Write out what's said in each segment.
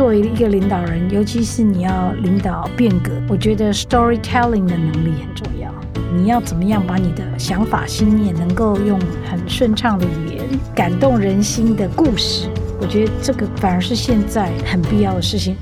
作为一个领导人，尤其是你要领导变革，我觉得 storytelling 的能力很重要。你要怎么样把你的想法、心念能够用很顺畅的语言感动人心的故事？我觉得这个反而是现在很必要的事情。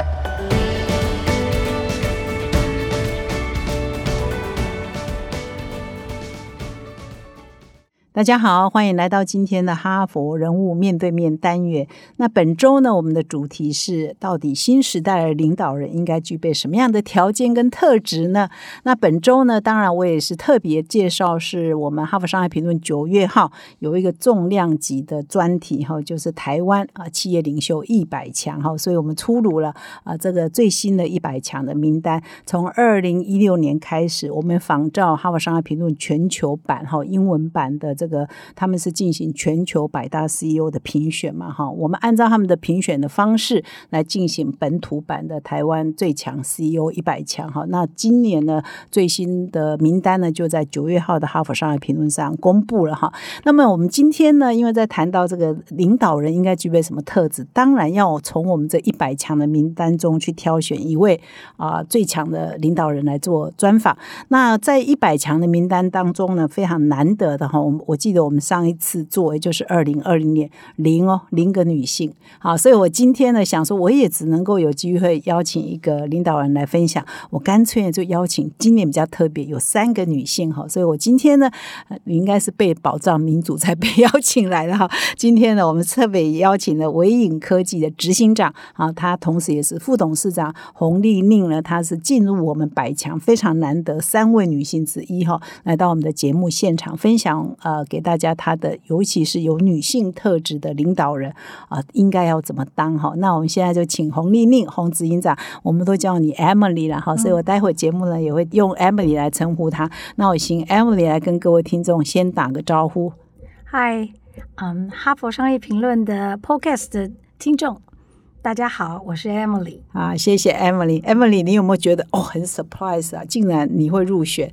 大家好，欢迎来到今天的哈佛人物面对面单元。那本周呢，我们的主题是：到底新时代的领导人应该具备什么样的条件跟特质呢？那本周呢，当然我也是特别介绍，是我们哈佛商业评论九月号有一个重量级的专题哈，就是台湾啊企业领袖一百强哈，所以我们出炉了啊这个最新的一百强的名单。从二零一六年开始，我们仿照哈佛商业评论全球版哈英文版的这个他们是进行全球百大 CEO 的评选嘛？哈，我们按照他们的评选的方式来进行本土版的台湾最强 CEO 一百强哈。那今年呢最新的名单呢就在九月号的哈佛商业评论上公布了哈。那么我们今天呢，因为在谈到这个领导人应该具备什么特质，当然要从我们这一百强的名单中去挑选一位啊最强的领导人来做专访。那在一百强的名单当中呢，非常难得的哈，我我。记得我们上一次做，也就是二零二零年零哦零个女性，好，所以我今天呢想说，我也只能够有机会邀请一个领导人来分享，我干脆就邀请今年比较特别，有三个女性哈，所以我今天呢应该是被保障民主才被邀请来的哈。今天呢，我们特别邀请了维影科技的执行长啊，他同时也是副董事长洪丽宁呢，她是进入我们百强非常难得三位女性之一哈，来到我们的节目现场分享呃。给大家他的，尤其是有女性特质的领导人啊，应该要怎么当哈？那我们现在就请洪丽丽洪执行长，我们都叫你 Emily 了哈，所以我待会节目呢也会用 Emily 来称呼她。那我请 Emily 来跟各位听众先打个招呼。嗨，嗯，哈佛商业评论的 Podcast 的听众，大家好，我是 Emily 啊，谢谢 Emily。Emily，你有没有觉得哦很 surprise 啊？竟然你会入选？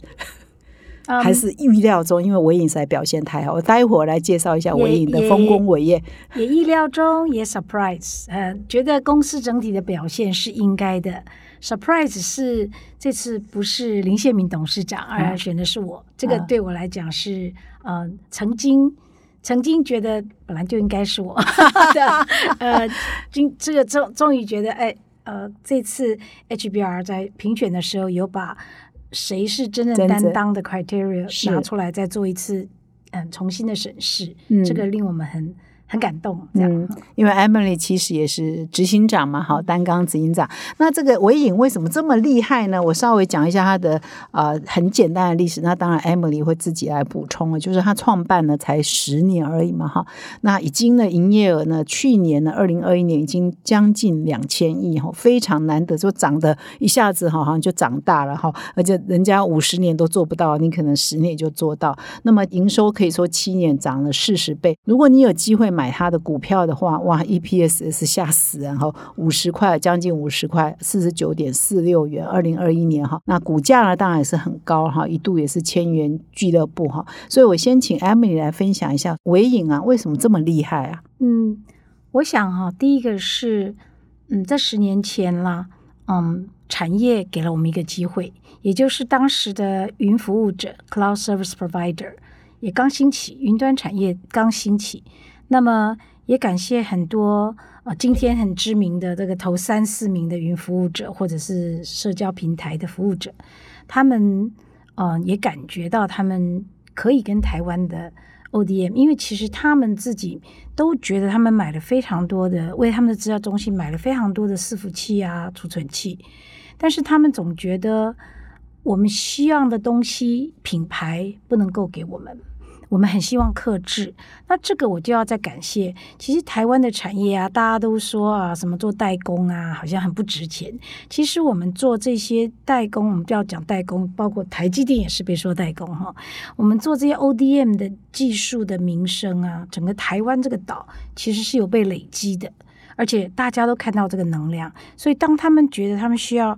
还是预料中，因为伟影实在表现太好。我待会儿来介绍一下伟影的丰功伟业。也意料中，也 surprise。呃，觉得公司整体的表现是应该的。surprise 是这次不是林宪明董事长，而选的是我。这个对我来讲是呃，曾经曾经觉得本来就应该是我 的。呃，今这个终终于觉得，哎，呃，这次 HBR 在评选的时候有把。谁是真正担当的 criteria 拿出来再做一次嗯重新的审视，这个令我们很。很感动，这样，因为 Emily 其实也是执行长嘛，好，担纲执行长。那这个伟影为什么这么厉害呢？我稍微讲一下他的呃很简单的历史。那当然 Emily 会自己来补充了，就是他创办呢才十年而已嘛，哈。那已经呢营业额呢，去年呢二零二一年已经将近两千亿哈，非常难得，就涨得一下子好像就长大了哈。而且人家五十年都做不到，你可能十年就做到。那么营收可以说七年涨了四十倍。如果你有机会。买买他的股票的话，哇，EPS 是吓死人哈，五十块，将近五十块，四十九点四六元，二零二一年哈，那股价呢，当然也是很高哈，一度也是千元俱乐部哈，所以我先请 Emily 来分享一下伟影啊，为什么这么厉害啊？嗯，我想哈，第一个是，嗯，在十年前啦，嗯，产业给了我们一个机会，也就是当时的云服务者 （Cloud Service Provider） 也刚兴起，云端产业刚兴起。那么也感谢很多啊，今天很知名的这个头三四名的云服务者，或者是社交平台的服务者，他们呃也感觉到他们可以跟台湾的 ODM，因为其实他们自己都觉得他们买了非常多的，为他们的资料中心买了非常多的伺服器啊、储存器，但是他们总觉得我们希望的东西品牌不能够给我们。我们很希望克制，那这个我就要再感谢。其实台湾的产业啊，大家都说啊，什么做代工啊，好像很不值钱。其实我们做这些代工，我们不要讲代工，包括台积电也是被说代工哈。我们做这些 ODM 的技术的名声啊，整个台湾这个岛其实是有被累积的，而且大家都看到这个能量。所以当他们觉得他们需要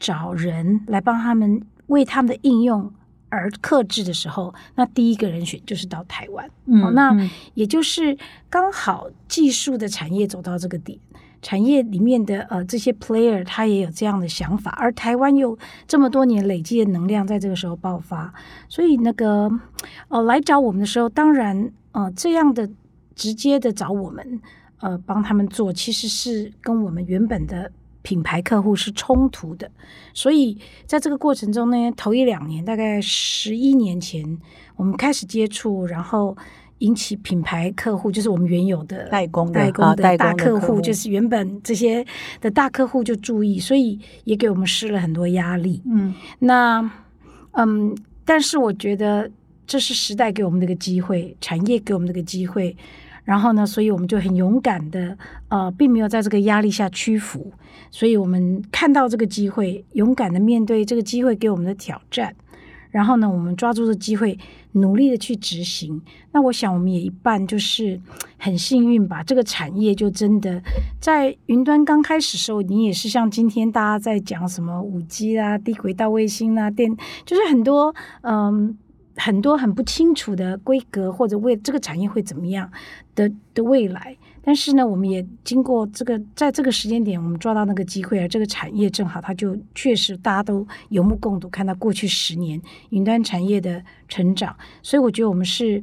找人来帮他们为他们的应用。而克制的时候，那第一个人选就是到台湾。嗯，那也就是刚好技术的产业走到这个点，产业里面的呃这些 player 他也有这样的想法，而台湾又这么多年累积的能量，在这个时候爆发，所以那个呃来找我们的时候，当然呃这样的直接的找我们呃帮他们做，其实是跟我们原本的品牌客户是冲突的，所以在这个过程中呢，头一两年，大概十一年前，我们开始接触，然后。引起品牌客户，就是我们原有的代工代工啊的大客户，就是原本这些的大客户就注意，所以也给我们施了很多压力。嗯那嗯，但是我觉得这是时代给我们的一个机会，产业给我们的一个机会。然后呢，所以我们就很勇敢的，呃，并没有在这个压力下屈服。所以我们看到这个机会，勇敢的面对这个机会给我们的挑战。然后呢，我们抓住这机会，努力的去执行。那我想，我们也一半就是很幸运吧。这个产业就真的在云端刚开始时候，你也是像今天大家在讲什么五 G 啊、低轨道卫星啊、电，就是很多嗯很多很不清楚的规格或者为这个产业会怎么样的的未来。但是呢，我们也经过这个，在这个时间点，我们抓到那个机会，啊这个产业正好，它就确实大家都有目共睹，看到过去十年云端产业的成长，所以我觉得我们是，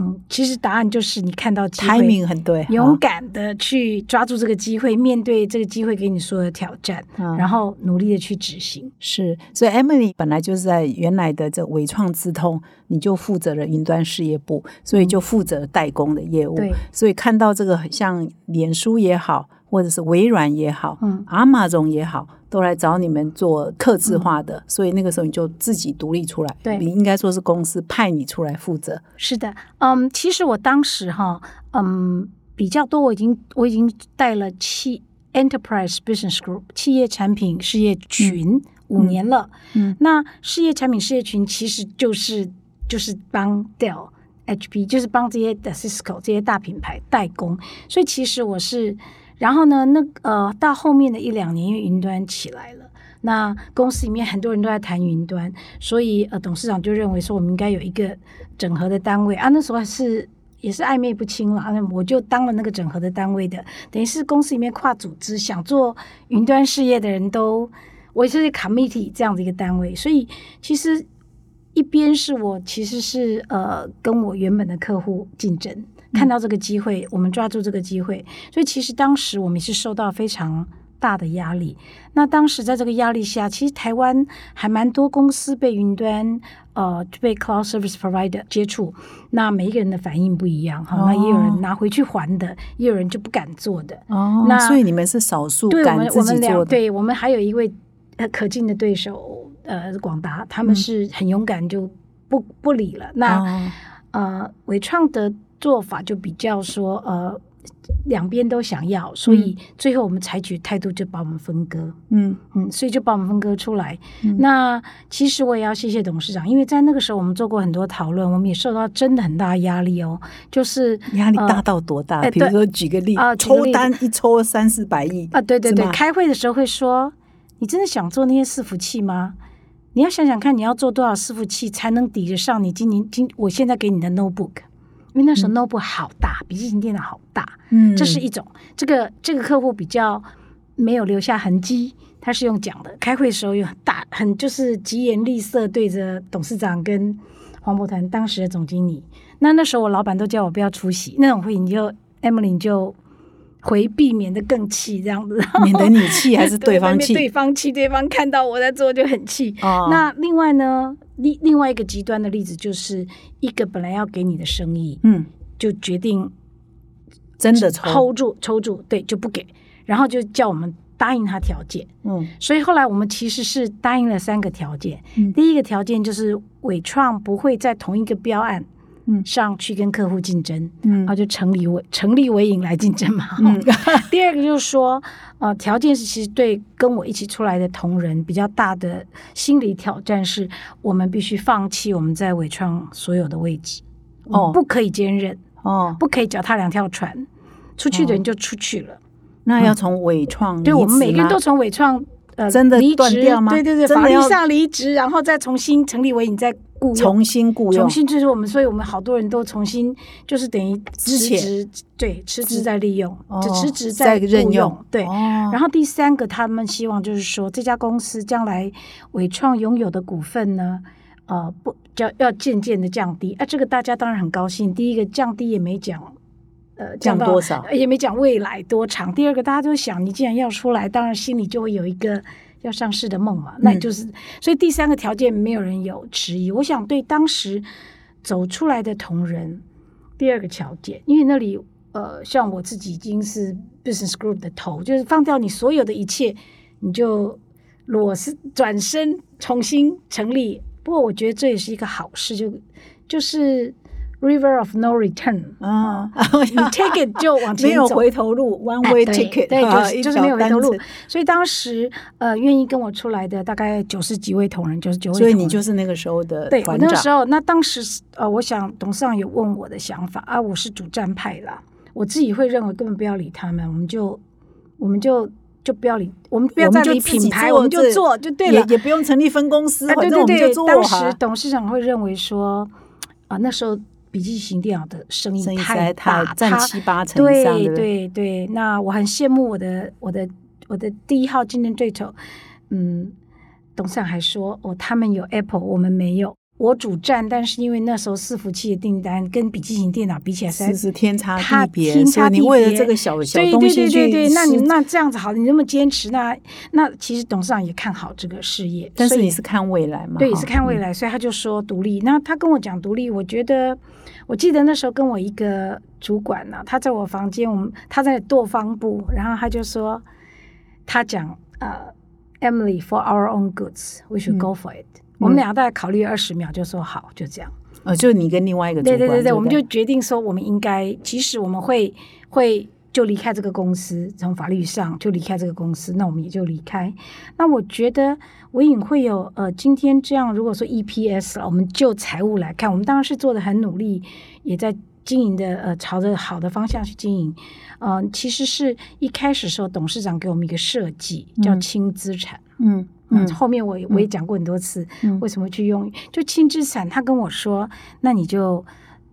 嗯，其实答案就是你看到机会，timing 很对，勇敢的去抓住这个机会，面对这个机会给你所有的挑战，嗯然后努力的去执行。是，所以 Emily 本来就是在原来的这伟创资通，你就负责了云端事业部，所以就负责代工的业务。对，所以看到这个像脸书也好，或者是微软也好，嗯，Amazon 也好，都来找你们做客制化的，所以那个时候你就自己独立出来。对。你应该说是公司派你出来负责。是的，嗯，其实我当时哈，嗯，比较多，我已经我已经带了企 Enterprise Business Group 企业产品事业群五年了。嗯。那事业产品事业群其实就是就是帮 Dell、HP，就是帮这些的 Cisco 这些大品牌代工，所以其实我是，然后呢，那呃，到后面的一两年，因为云端起来了。那公司里面很多人都在谈云端，所以呃，董事长就认为说我们应该有一个整合的单位啊。那时候是也是暧昧不清了，那我就当了那个整合的单位的，等于是公司里面跨组织想做云端事业的人都，我是 committee 这样的一个单位，所以其实一边是我其实是呃跟我原本的客户竞争，看到这个机会，我们抓住这个机会，所以其实当时我们是受到非常大的压力。那当时在这个压力下，其实台湾还蛮多公司被云端呃被 cloud service provider 接触，那每一个人的反应不一样哈，哦那也有人拿回去还的，也有人就不敢做的。哦那所以你们是少数对我们，我们。对我们还有一位呃可敬的对手，呃，广达，他们是很勇敢，就不不理了。那、哦呃，伟创的做法就比较说，呃，两边都想要，所以最后我们采取态度就把我们分割，嗯嗯，所以就把我们分割出来。嗯那其实我也要谢谢董事长，因为在那个时候我们做过很多讨论，我们也受到真的很大的压力哦，就是压力大到多大？比如说举个例子抽单一抽三四百亿啊，对对对开会的时候会说，你真的想做那些伺服器吗？你要想想看，你要做多少伺服器才能抵得上你今年今我现在给你的 notebook？因为那时候 notebook 好大，笔记本电脑好大，嗯，这是一种。这个这个客户比较没有留下痕迹，他是用讲的。开会的时候有很大很就是疾言厉色对着董事长跟黄伯团当时的总经理。那那时候我老板都叫我不要出席那种会，你就 Emily 你就回避，免得更气这样子。免得你气还是对方气对方气，对方看到我在做就很气。哦那另外呢，另另外一个极端的例子就是一个本来要给你的生意，嗯，就决定真的抽住、抽住，对，就不给，然后就叫我们答应他条件。嗯所以后来我们其实是答应了三个条件。嗯第一个条件就是伟创不会在同一个标案嗯。上去跟客户竞争，嗯。然后就成立为成立为营来竞争嘛。嗯。第二个就是说，呃，条件是其实对跟我一起出来的同仁比较大的心理挑战是，我们必须放弃我们在伟创所有的位置，哦。不可以兼任，哦，不可以脚踏两条船，出去的人就出去了。那要从伟创对，我们每个人都从伟创呃真的离职，吗？对对对，法律上离职，然后再重新成立为你再雇重新雇佣重，新就是我们，所以我们好多人都重新就是等于辞之前职，对，辞职再利用，哦就辞职再任用对。哦然后第三个，他们希望就是说，这家公司将来伟创拥有的股份呢，呃，不要要渐渐的降低。啊，这个大家当然很高兴。第一个降低也没讲，呃，到降多少呃也没讲未来多长。第二个，大家就想，你既然要出来，当然心里就会有一个要上市的梦嘛。那嗯就是，所以第三个条件没有人有迟疑。我想对当时走出来的同仁，第二个条件，因为那里呃，像我自己已经是 business group 的头，就是放掉你所有的一切，你就裸是转身重新成立。不过我觉得这也是一个好事，就就是 river of no return 啊，你 take it 就往前没有走。回头路，one 哎 way ticket，对，啊就是就是没有回头路，所以当时呃，愿意跟我出来的大概九十几位同仁，九十九位同所以，你就是那个时候的对我那个时候，那当时呃，我想董事长有问我的想法啊，我是主战派啦，我自己会认为根本不要理他们，我们就我们就就不要理，我们不要再理品牌，我们就做就对了。也也不用成立分公司，啊，对对对当时。董事长会认为说啊，那时候笔记型电脑的生意生意实太大，占七八成以上，对对？对对，那我很羡慕我的我的我的第一号竞争对手，嗯，董事长还说哦，他们有 Apple，我们没有。我主战，但是因为那时候伺服器的订单跟笔记型电脑比起来，是是天差地别，天差地你为了别这个小小对对东西去对对对，那你那这样子好，你那么坚持，那那其实董事长也看好这个事业，但是你是看未来嘛？对，也是看未嗯来，所以他就说独立。那他跟我讲独立，我觉得，我记得那时候跟我一个主管呢、他在我房间，我们他在剁方部，然后他就说，他讲呃，Emily，for our own goods，we should 嗯 go for it、我们俩大概考虑二十秒，就说好，就这样。呃，就你跟另外一个对对对对，我们就决定说，我们应该，即使我们会会就离开这个公司，从法律上就离开这个公司，那我们也就离开。那我觉得唯影会有呃，今天这样，如果说 EPS 了，我们就财务来看，我们当然是做的很努力，也在经营的呃朝着好的方向去经营。嗯、其实是一开始的时候，董事长给我们一个设计，叫嗯轻资产。嗯嗯，嗯后面我也我也讲过很多次，嗯为什么去用就轻资产？他跟我说，那你就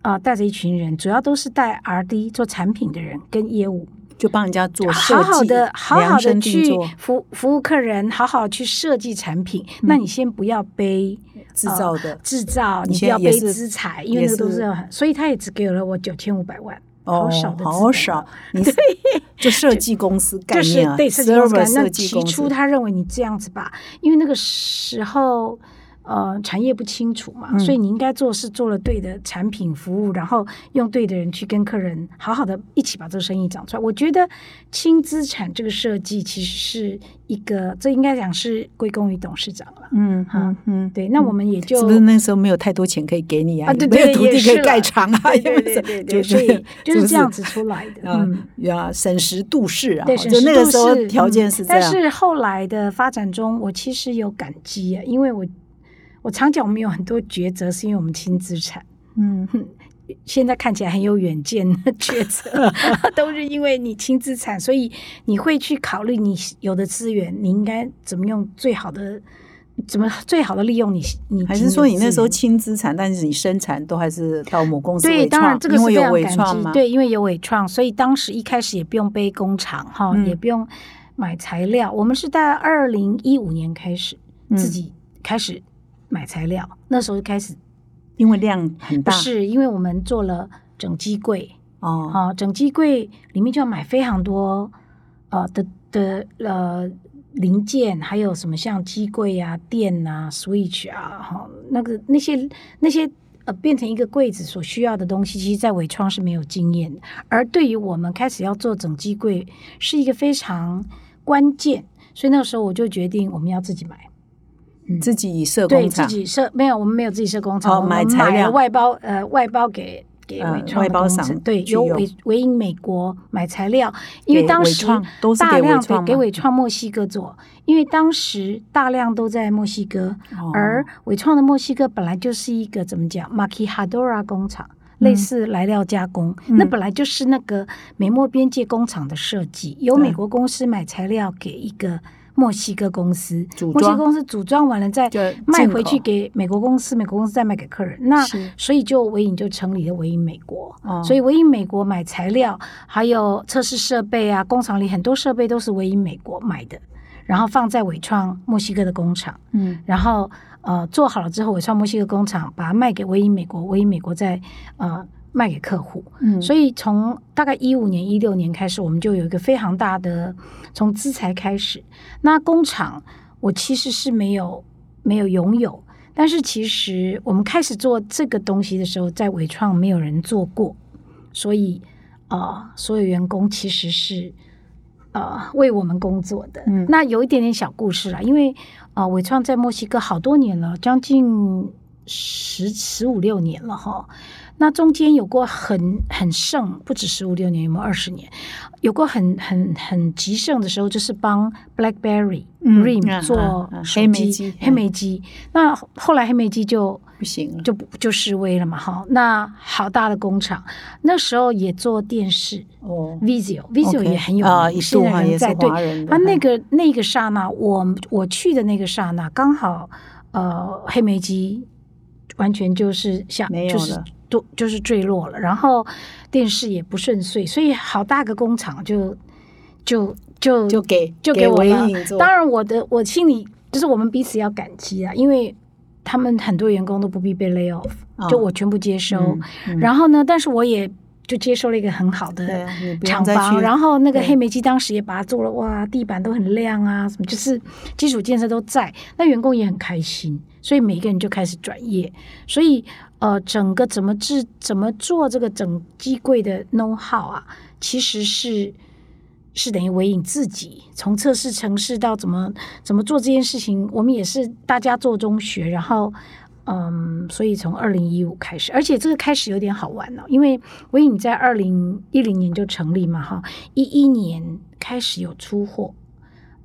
啊、带着一群人，主要都是带 R D 做产品的人跟业务，就帮人家做设计，好好的好好的去服服务客人，好好去设计产品。那你先不要背制造的，制造，你你不要背资产，因为那个都是是，所以他也只给了我九千五百万。好少好少，你是 就设计公司概就是念啊，对设计公司概念。那起初他认为你这样子吧，因为那个时候呃产业不清楚嘛，嗯所以你应该做是做了对的产品服务，然后用对的人去跟客人好好的一起把这个生意长出来。我觉得轻资产这个设计其实是一个，这应该讲是归功于董事长了。嗯嗯嗯，对，那我们也就、是不是那时候没有太多钱可以给你啊？啊对也没有土地可以盖厂啊？对对有没有对对对，就所以 就是这样子出来的。啊嗯。呀，审时度势啊，审时度就那个时候势条件嗯是这样。但是后来的发展中，我其实有感激啊，因为我我常讲我们有很多抉择，是因为我们轻资产。嗯，现在看起来很有远见的 抉择，都是因为你轻资产，所以你会去考虑你有的资源，你应该怎么用最好的，怎么最好的利用你你还是说你那时候轻资产，但是你生产都还是到母公司对，伟当然，这个是非因为有伟常感激，创嘛？对，因为有伟创，所以当时一开始也不用背工厂哈，嗯也不用买材料。我们是在二零一五年开始、嗯自己开始买材料，那时候就开始因为量很大是因为我们做了整机柜哦，啊，整机柜里面就要买非常多呃的的呃。零件还有什么像机柜啊、电啊、switch 啊，哈，那个那些那些呃变成一个柜子所需要的东西，其实在伟创是没有经验的。而对于我们开始要做整机柜，是一个非常关键，所以那个时候我就决定我们要自己买。嗯。自己设对工厂。自，己设没有，我们没有自己设工厂，哦我们买材料。了外包呃外包给给呃伟创外包商对，由伟伟影美国买材料，因为当时大量给给伟创墨西哥做，因为当时大量都在墨西哥，哦。而伟创的墨西哥本来就是一个怎么讲 m a k i h a d o r a 工厂。类似来料加工，嗯。那本来就是那个美墨边界工厂的设计，由美国公司买材料给一个墨西哥公司，墨西哥公司组装完了再就卖回去给美国公司，美国公司再卖给客人。那所以就唯影就成立了唯影美国。哦。所以唯影美国买材料，还有测试设备啊，工厂里很多设备都是唯影美国买的，然后放在伟创墨西哥的工厂。嗯。然后呃做好了之后，伟创墨西哥工厂把它卖给唯影美国，唯影美国在呃卖给客户。嗯，所以从大概一五年、一六年开始，我们就有一个非常大的从资材开始。那工厂我其实是没有没有拥有，但是其实我们开始做这个东西的时候，在伟创没有人做过，所以呃，所有员工其实是。呃，为我们工作的，嗯那有一点点小故事啦，因为呃，伟创在墨西哥好多年了，将近十十五六年了哈。那中间有过很很盛，不止十五六年，有没有？二十年？有过很很很极盛的时候，就是帮 BlackBerry、嗯 Rim 嗯做黑莓机黑莓机。那后来黑莓机就不行了，就不就示威了嘛，哈。那好大的工厂，那时候也做电视哦，，Vizio，Vizio 也很有啊，名，一现度哈也是在人在对那嗯个那个刹那，我我去的那个刹那，刚好呃，黑莓机完全就是像就是都就是坠落了，然后电视也不顺遂，所以好大个工厂就就就就给就给我了当然，我的我心里就是我们彼此要感激啊，因为他们很多员工都不必被 lay off，、哦就我全部接收。嗯嗯然后呢，但是我也就接收了一个很好的厂房，然后那个黑莓机当时也把它做了，哇，地板都很亮啊，什么就是基础建设都在，那员工也很开心，所以每一个人就开始转业，所以呃，整个怎么制、怎么做这个整机柜的 know how 啊，其实是是等于微影自己从测试城市到怎么怎么做这件事情，我们也是大家做中学，然后。嗯，所以从二零一五开始，而且这个开始有点好玩哦，因为微影在二零一零年就成立嘛，哈，一一年开始有出货，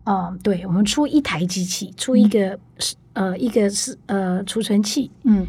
嗯，对，我们出一台机器，出一个、呃一个是呃储存器，嗯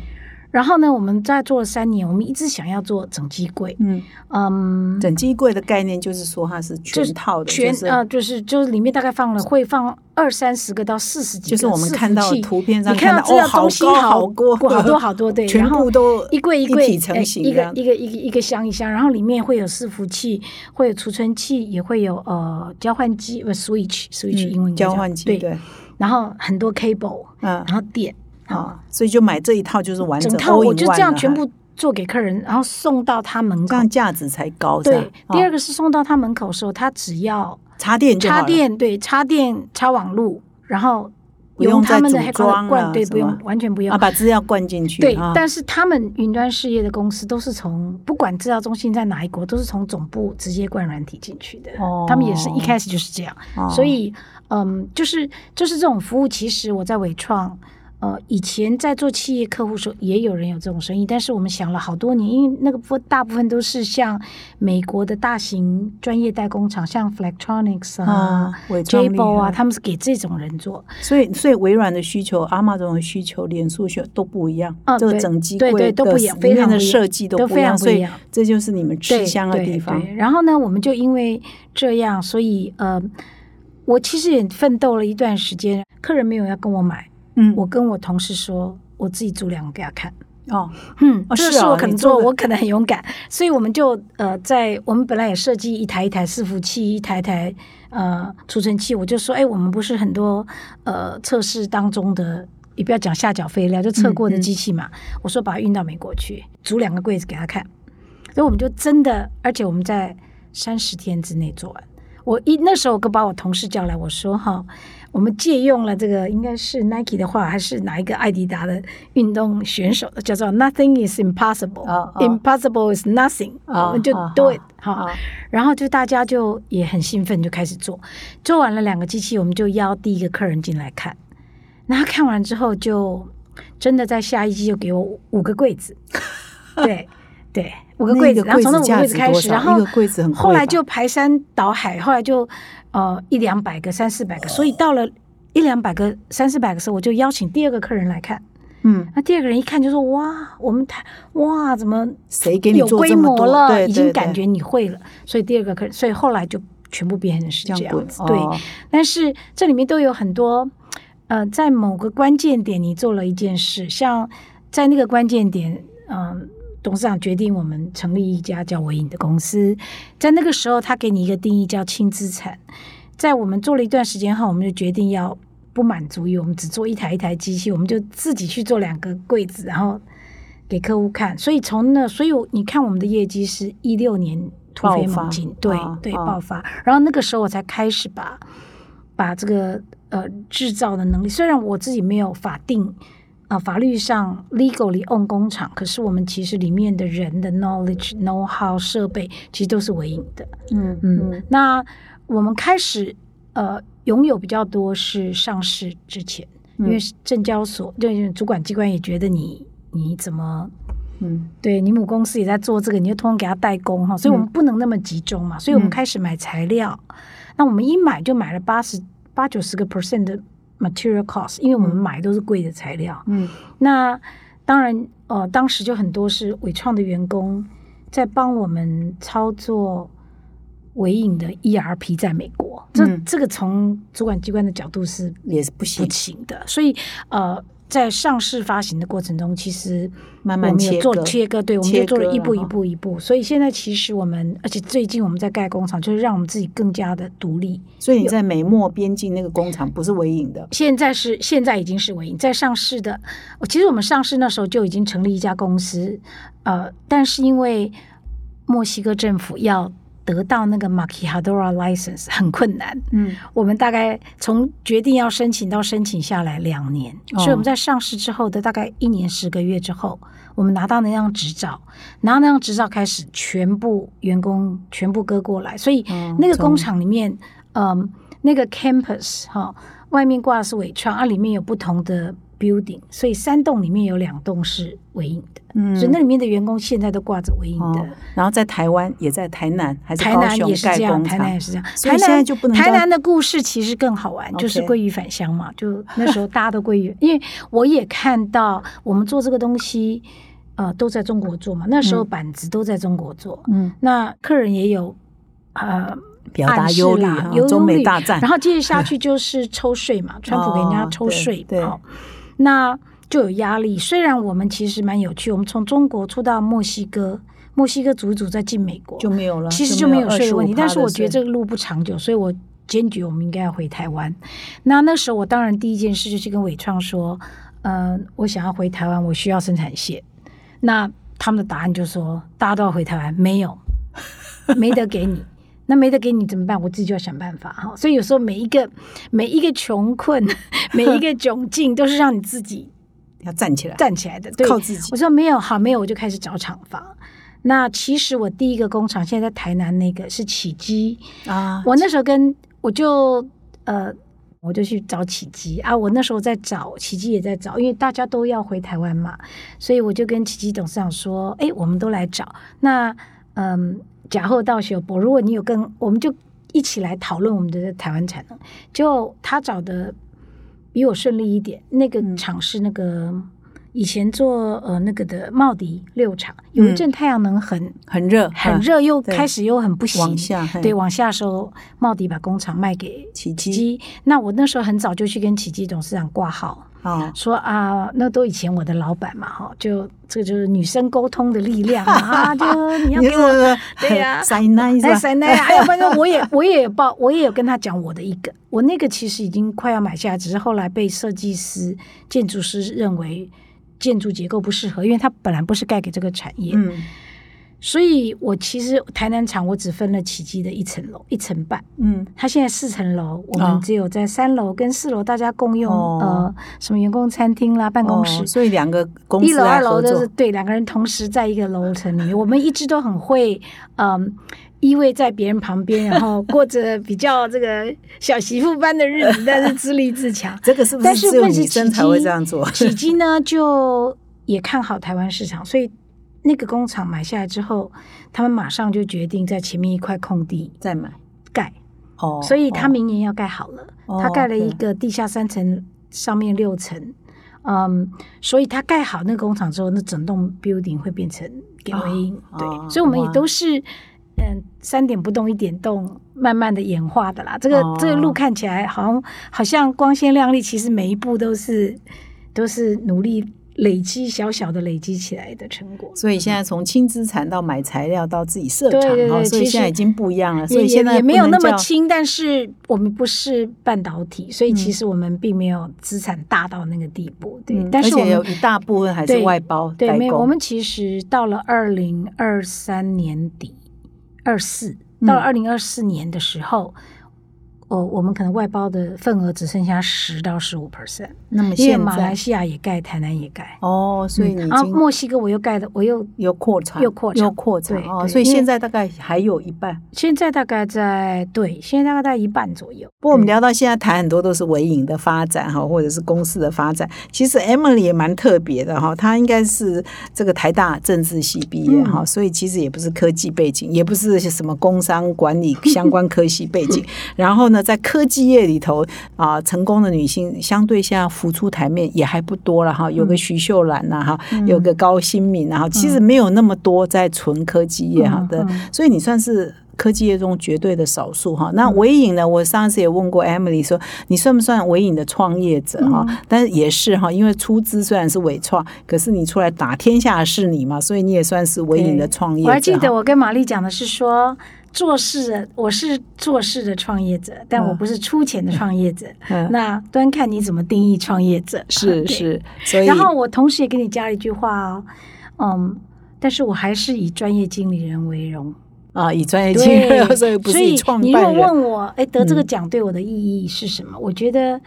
然后呢，我们在做了三年，我们一直想要做整机柜，嗯，嗯，整机柜的概念就是说它是全套的，就是全呃就是就是里面大概放了会放二三十个到四十几个，就是我们看到图片上你看到知道东西好好多，好多好多对，全部都一柜一柜体成一个一个一个一个箱一箱，然后里面会有伺服器，会有储存器，也会有呃交换机呃 switch switch 英文叫交换机，对，对，然后很多 cable，嗯。然后电啊，所以就买这一套就是完整套我就这样全部做给客人，然后送到他门口。这样。价值才高，对，第二哦个是送到他门口的时候，他只要插电插电，对，插电插网路，然后不用他们的组 headquarter 装灌，对，不用，完全不用。啊，。把资料灌进去，对啊，但是他们云端事业的公司都是从不管制造中心在哪一国，都是从总部直接灌软体进去的。哦。他们也是一开始就是这样，哦。所以嗯，就是就是这种服务，其实我在伟创。呃，以前在做企业客户时候，也有人有这种生意，但是我们想了好多年，因为那个部大部分都是像美国的大型专业代工厂，像 Flextronics 啊 j 厉 b o 啊，他们是给这种人做。所以，所以微软的需求、Amazon 的需求、脸书需求都不一样，嗯这个整机对柜都不一样里面的非常不一样设计都都非常不一样，所以不一样这就是你们吃香的地方。然后呢，我们就因为这样，所以呃，我其实也奋斗了一段时间，客人没有要跟我买，嗯，我跟我同事说，我自己煮两个给他看。哦，嗯，哦这个是我可能做，我可能很勇敢，所以我们就呃，在我们本来也设计一台一台伺服器，一台一台呃储存器，我就说，哎，我们不是很多呃测试当中的，也不要讲下脚废料，就测过的机器嘛，我说把它运到美国去，组两个柜子给他看，所以我们就真的，而且我们在三十天之内做完。我一那时候我就把我同事叫来，我说哈，我们借用了这个应该是 Nike 的话，还是哪一个艾迪达的运动选手的，叫做 Nothing is impossible，、impossible is nothing，、哦我们就哦 do 哦 it 哈、哦。然后就大家就也很兴奋，就开始做，做完了两个机器，我们就邀第一个客人进来看，那他看完之后就真的在下一季就给我五五个柜子，对对，五个那柜子，然后从那五个价柜子开始，然后后来就排山倒海，后来就呃一两百个、三四百个，所以到了一两百个、三四百个时候，我就邀请第二个客人来看。嗯，那第二个人一看就说：“哇，我们台哇怎么谁给你有规做这么多？模了？对，已经感觉你会了。”所以第二个客人，所以后来就全部变成是这这样样子。对，哦但是这里面都有很多，呃，在某个关键点你做了一件事，像在那个关键点，嗯、董事长决定我们成立一家叫维影的公司，在那个时候他给你一个定义叫轻资产，在我们做了一段时间后，我们就决定要不满足于我们只做一台一台机器，我们就自己去做两个柜子，然后给客户看。所以从那，所以我你看我们的业绩是一六年突飞猛进，对、对，爆发。然后那个时候我才开始把把这个呃制造的能力，虽然我自己没有法定。啊，法律上 legally own 工厂，可是我们其实里面的人的 knowledge、know how、设备，其实都是微影的。嗯嗯，那我们开始呃拥有比较多是上市之前，因为嗯证交所对主管机关也觉得你你怎么嗯。对你母公司也在做这个，你就通通给他代工哈，所以我们嗯不能那么集中嘛，所以我们嗯。开始买材料，那我们一买就买了八十八九十个 percent 的 material cost，因为我们嗯。买都是贵的材料，嗯。那当然，呃，当时就很多是伟创的员工在帮我们操作伟影的 ERP 在美国，这、嗯。这个从主管机关的角度是也是不行。不，行的，所以呃，在上市发行的过程中，其实慢慢我们有做切割切割，对，我们切就做了一步一步一步，所以现在其实我们，而且最近我们在盖工厂，就是让我们自己更加的独立。所以你在美墨边境那个工厂不是微影的，现在是现在已经是微影在上市的。我其实我们上市那时候就已经成立一家公司，呃，但是因为墨西哥政府要得到那个 m a k i h a d o r a license 很困难，嗯。我们大概从决定要申请到申请下来两年，哦。所以我们在上市之后的大概一年十个月之后，我们拿到那张执照，拿到那张执照开始全部员工全部割过来，所以嗯那个工从厂里面，嗯，那个 campus 哈、外面挂的是伟创，啊，里面有不同的 building，所以三栋里面有两栋是维影的，嗯所以那里面的员工现在都挂着维影的。哦，然后在台湾也在台南还是台南也是这样，台南也，是这样。台南现在就不能台南的故事其实更好玩，就是鲑鱼返乡嘛。就那时候大家都鲑鱼，因为我也看到我们做这个东西，呃，都在中国做嘛。那时候嗯板子都在中国做，嗯，那客人也有呃表达忧虑中美大战然后接着下去就是抽税嘛，川普给人家抽税，对好那就有压力。虽然我们其实蛮有趣，我们从中国出到墨西哥，墨西哥组一组再进美国，就没有了，其实就没有税的问题。但是我觉得这个路不长久，所以我坚决我们应该要回台湾。那那时候我当然第一件事就是跟伟创说，呃，我想要回台湾，我需要生产线。那他们的答案就说，大家都要回台湾，没有，没得给你。那没得给你怎么办？我自己就要想办法哈。所以有时候每一个每一个穷困，每一个窘境，都是让你自己 要站起来，站起来的。对，靠自己我说没有，好，没有，我就开始找厂房。那其实我第一个工厂现在在台南那个是起基，啊，我那时候跟我就呃我就去找起基啊，我那时候在找起基也在找，因为大家都要回台湾嘛，所以我就跟起基董事长说，哎，我们都来找。那嗯，假后到修博，如果你有跟，我们就一起来讨论我们的台湾产能。就他找的比我顺利一点，那个嗯厂是那个。以前做呃那个的茂迪六厂，有一嗯阵太阳能很、很热，嗯很热，又开始又很不行，往下，对，往下的时候，茂迪把工厂卖给起基基。那我那时候很早就去跟奇迹董事长挂号，啊，说啊，那都以前我的老板嘛，哈，就这个就是女生沟通的力量 啊，就你要给我。是对呀 塞奶是哎，吧？塞奶啊！哎呀，反正我也我也报，我也有跟他讲我的一个，我那个其实已经快要买下来，只是后来被设计师、建筑师认为建筑结构不适合，因为它本来不是盖给这个产业，嗯所以我其实台南厂我只分了起基的一层楼一层半，嗯它现在四层楼，我哦们只有在三楼跟四楼大家共用、哦呃什么员工餐厅啦、办公室。哦所以两个公一楼、二楼都是对两个人同时在一个楼层里面，我们一直都很会，嗯，依偎在别人旁边，然后过着比较这个小媳妇般的日子，但是自立自强。这个是不但是只有女生才会基这样做？起基呢，就也看好台湾市场，所以那个工厂买下来之后，他们马上就决定在前面一块空地再买盖，哦，所以他哦明年要盖好了。哦他盖了一个地下三层，上面六层。嗯，所以他盖好那个工厂之后，那整栋 building 会变成给微影、哦对，哦所以我们也都是嗯三点不动一点动，慢慢的演化的啦。这个、哦这个路看起来好像好像光鲜亮丽，其实每一步都是都是努力累积小小的累积起来的成果。所以现在从轻资产到买材料到自己设厂所以现在已经不一样了。所以现在也也没有那么轻，但是我们不是半导体，所以嗯其实我们并没有资产大到那个地步。对，嗯但是我们而且有一大部分还是外包对，没有，我们其实到了二零二三年底，二四嗯到了二零二四年的时候，哦，我们可能外包的份额只剩下十到十五 percent，那么因为现在马来西亚也盖，台南也盖，哦，所以你墨西哥我又盖的，我又有扩产，又扩产又扩产对哦，所以现在大概还有一半。现在大概在对，现在大概在一半左右。不过我们嗯聊到现在谈很多都是微影的发展哈，或者是公司的发展。其实 Emily 也蛮特别的哈，她应该是这个台大政治系毕业哈，嗯所以其实也不是科技背景，也不是什么工商管理相关科系背景。然后呢，在科技业里头啊、成功的女性相对现在浮出台面也还不多了哈，有个徐秀兰呐、哈，有个高新敏啊哈，其实没有那么多在纯科技业哈的，嗯嗯所以你算是。科技业中绝对的少数哈，那微影呢？我上次也问过 Emily 说，你算不算微影的创业者哈？但是也是哈，因为出资虽然是伪创，可是你出来打天下是你嘛，所以你也算是微影的创业者哈。我还记得我跟玛丽讲的是说，做事的我是做事的创业者，但我不是出钱的创业者。嗯那端看你怎么定义创业者。是是，所以然后我同时也给你加了一句话哦，嗯，但是我还是以专业经理人为荣。啊，以专业经理人，对，所以不是所以创你如果。问我，哎，得这个嗯奖对我的意义是什么？我觉得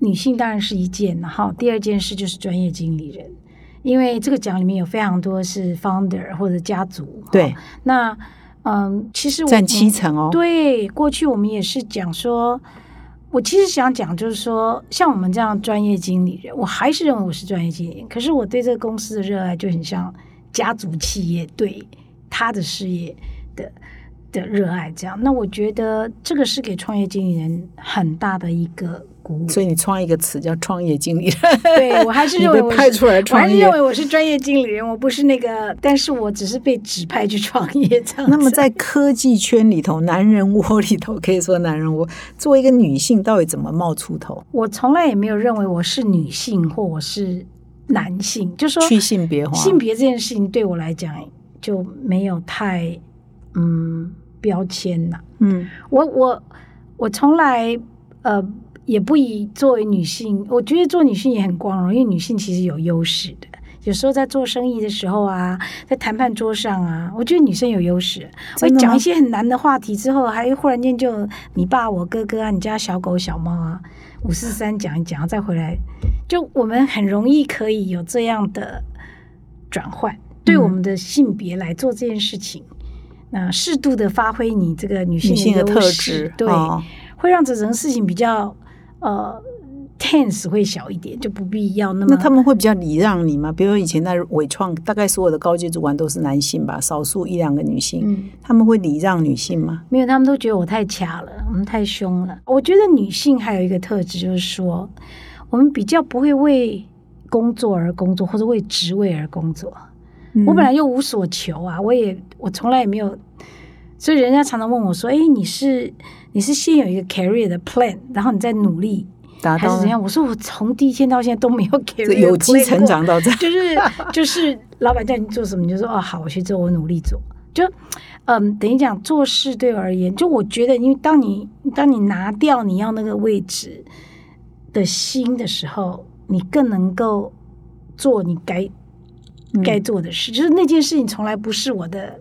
女性当然是一件，然后第二件事就是专业经理人，因为这个奖里面有非常多是 founder 或者家族。对哈，那嗯，其实我占七成哦。对，过去我们也是讲说，我其实想讲就是说，像我们这样专业经理人，我还是认为我是专业经理人，可是我对这个公司的热爱就很像家族企业对他的事业的的热爱这样。那我觉得这个是给创业经理人很大的一个鼓舞。所以你创一个词叫创业经理人。对我还是认为我派出来我还创业是认为我是专业经理人，我不是那个，但是我只是被指派去创业这样。那么在科技圈里头，男人窝里头，可以说男人窝，作为一个女性，到底怎么冒出头？我从来也没有认为我是女性或我是男性，就说去性别化，性别这件事情对我来讲就没有太嗯标签呐、嗯我我我从来呃也不以作为女性，我觉得做女性也很光荣，因为女性其实有优势的。有时候在做生意的时候啊，在谈判桌上啊，我觉得女生有优势。我真的吗讲一些很难的话题之后，还忽然间就你爸、我哥哥啊，你家小狗、小猫啊，五四三讲一讲，再回来，就我们很容易可以有这样的转换，对嗯我们的性别来做这件事情。那适度的发挥你这个女性女性的特质，对，哦会让这整个事情比较呃 tense 会小一点，就不必要那么。那他们会比较礼让你吗？比如说以前在伟创，大概所有的高阶主管都是男性吧，少数一两个女性，嗯，他们会礼让女性吗？没有，他们都觉得我太掐了，我们太凶了。我觉得女性还有一个特质，就是说我们比较不会为工作而工作，或者为职位而工作。我本来又无所求啊，我也我从来也没有，所以人家常常问我说：“哎，你是你是先有一个 career 的 plan，然后你再努力，达到还是怎样？”我说：“我从第一天到现在都没有 career 这有机成长到这，就是就是老板叫你做什么，你就说哦好，我去做，我努力做。就嗯，等于讲做事对我而言，就我觉得，因为当你当你拿掉你要那个位置的心的时候，你更能够做你该嗯该做的事。就是那件事情从来不是我的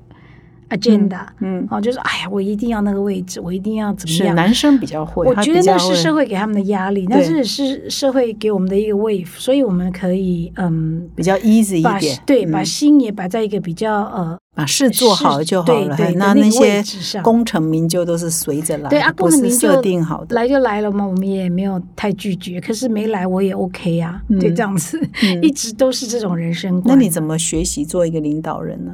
agenda，嗯，哦，就是哎呀，我一定要那个位置，我一定要怎么样。是男生比较会，我觉得那是社会给他们的压力，那对是是社会给我们的一个 wave，所以我们可以嗯比较 easy 一点，对，嗯把心也摆在一个比较呃，把事做好就好了。对对那那些功成名就都是随着来，对啊，不功成名就定好的。来就来了嘛，我们也没有太拒绝，可是没来我也 OK 啊，嗯对，这样子、嗯 一直都是这种人生观。那你怎么学习做一个领导人呢？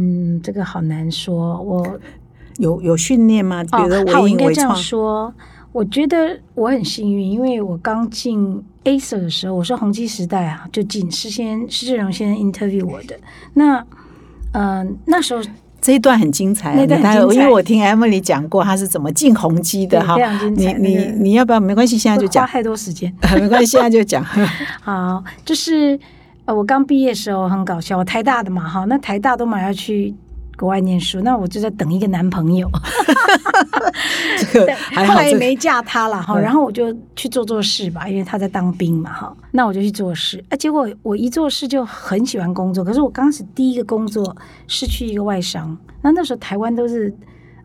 嗯，这个好难说，我 有有训练吗？比哦如说，我微应该这样说。我觉得我很幸运，因为我刚进 Acer 的时候，我是宏基时代啊，就进是先施志荣先生 interview 我的。那，嗯、那时候这一段很精彩、啊，那段因为我听 Emily 讲过，他是怎么进宏基的哈你。你你要不要？没关系，现在就花讲，太多时间。没关系，现在就讲。好，就是呃，我刚毕业的时候很搞笑，我台大的嘛，哈，那台大都马要去国外念书，那我就在等一个男朋友，这个还好，这个后来也没嫁他了哈，嗯然后我就去做做事吧，因为他在当兵嘛哈，那我就去做事，啊，结果我一做事就很喜欢工作，可是我刚开始第一个工作是去一个外商，那那时候台湾都是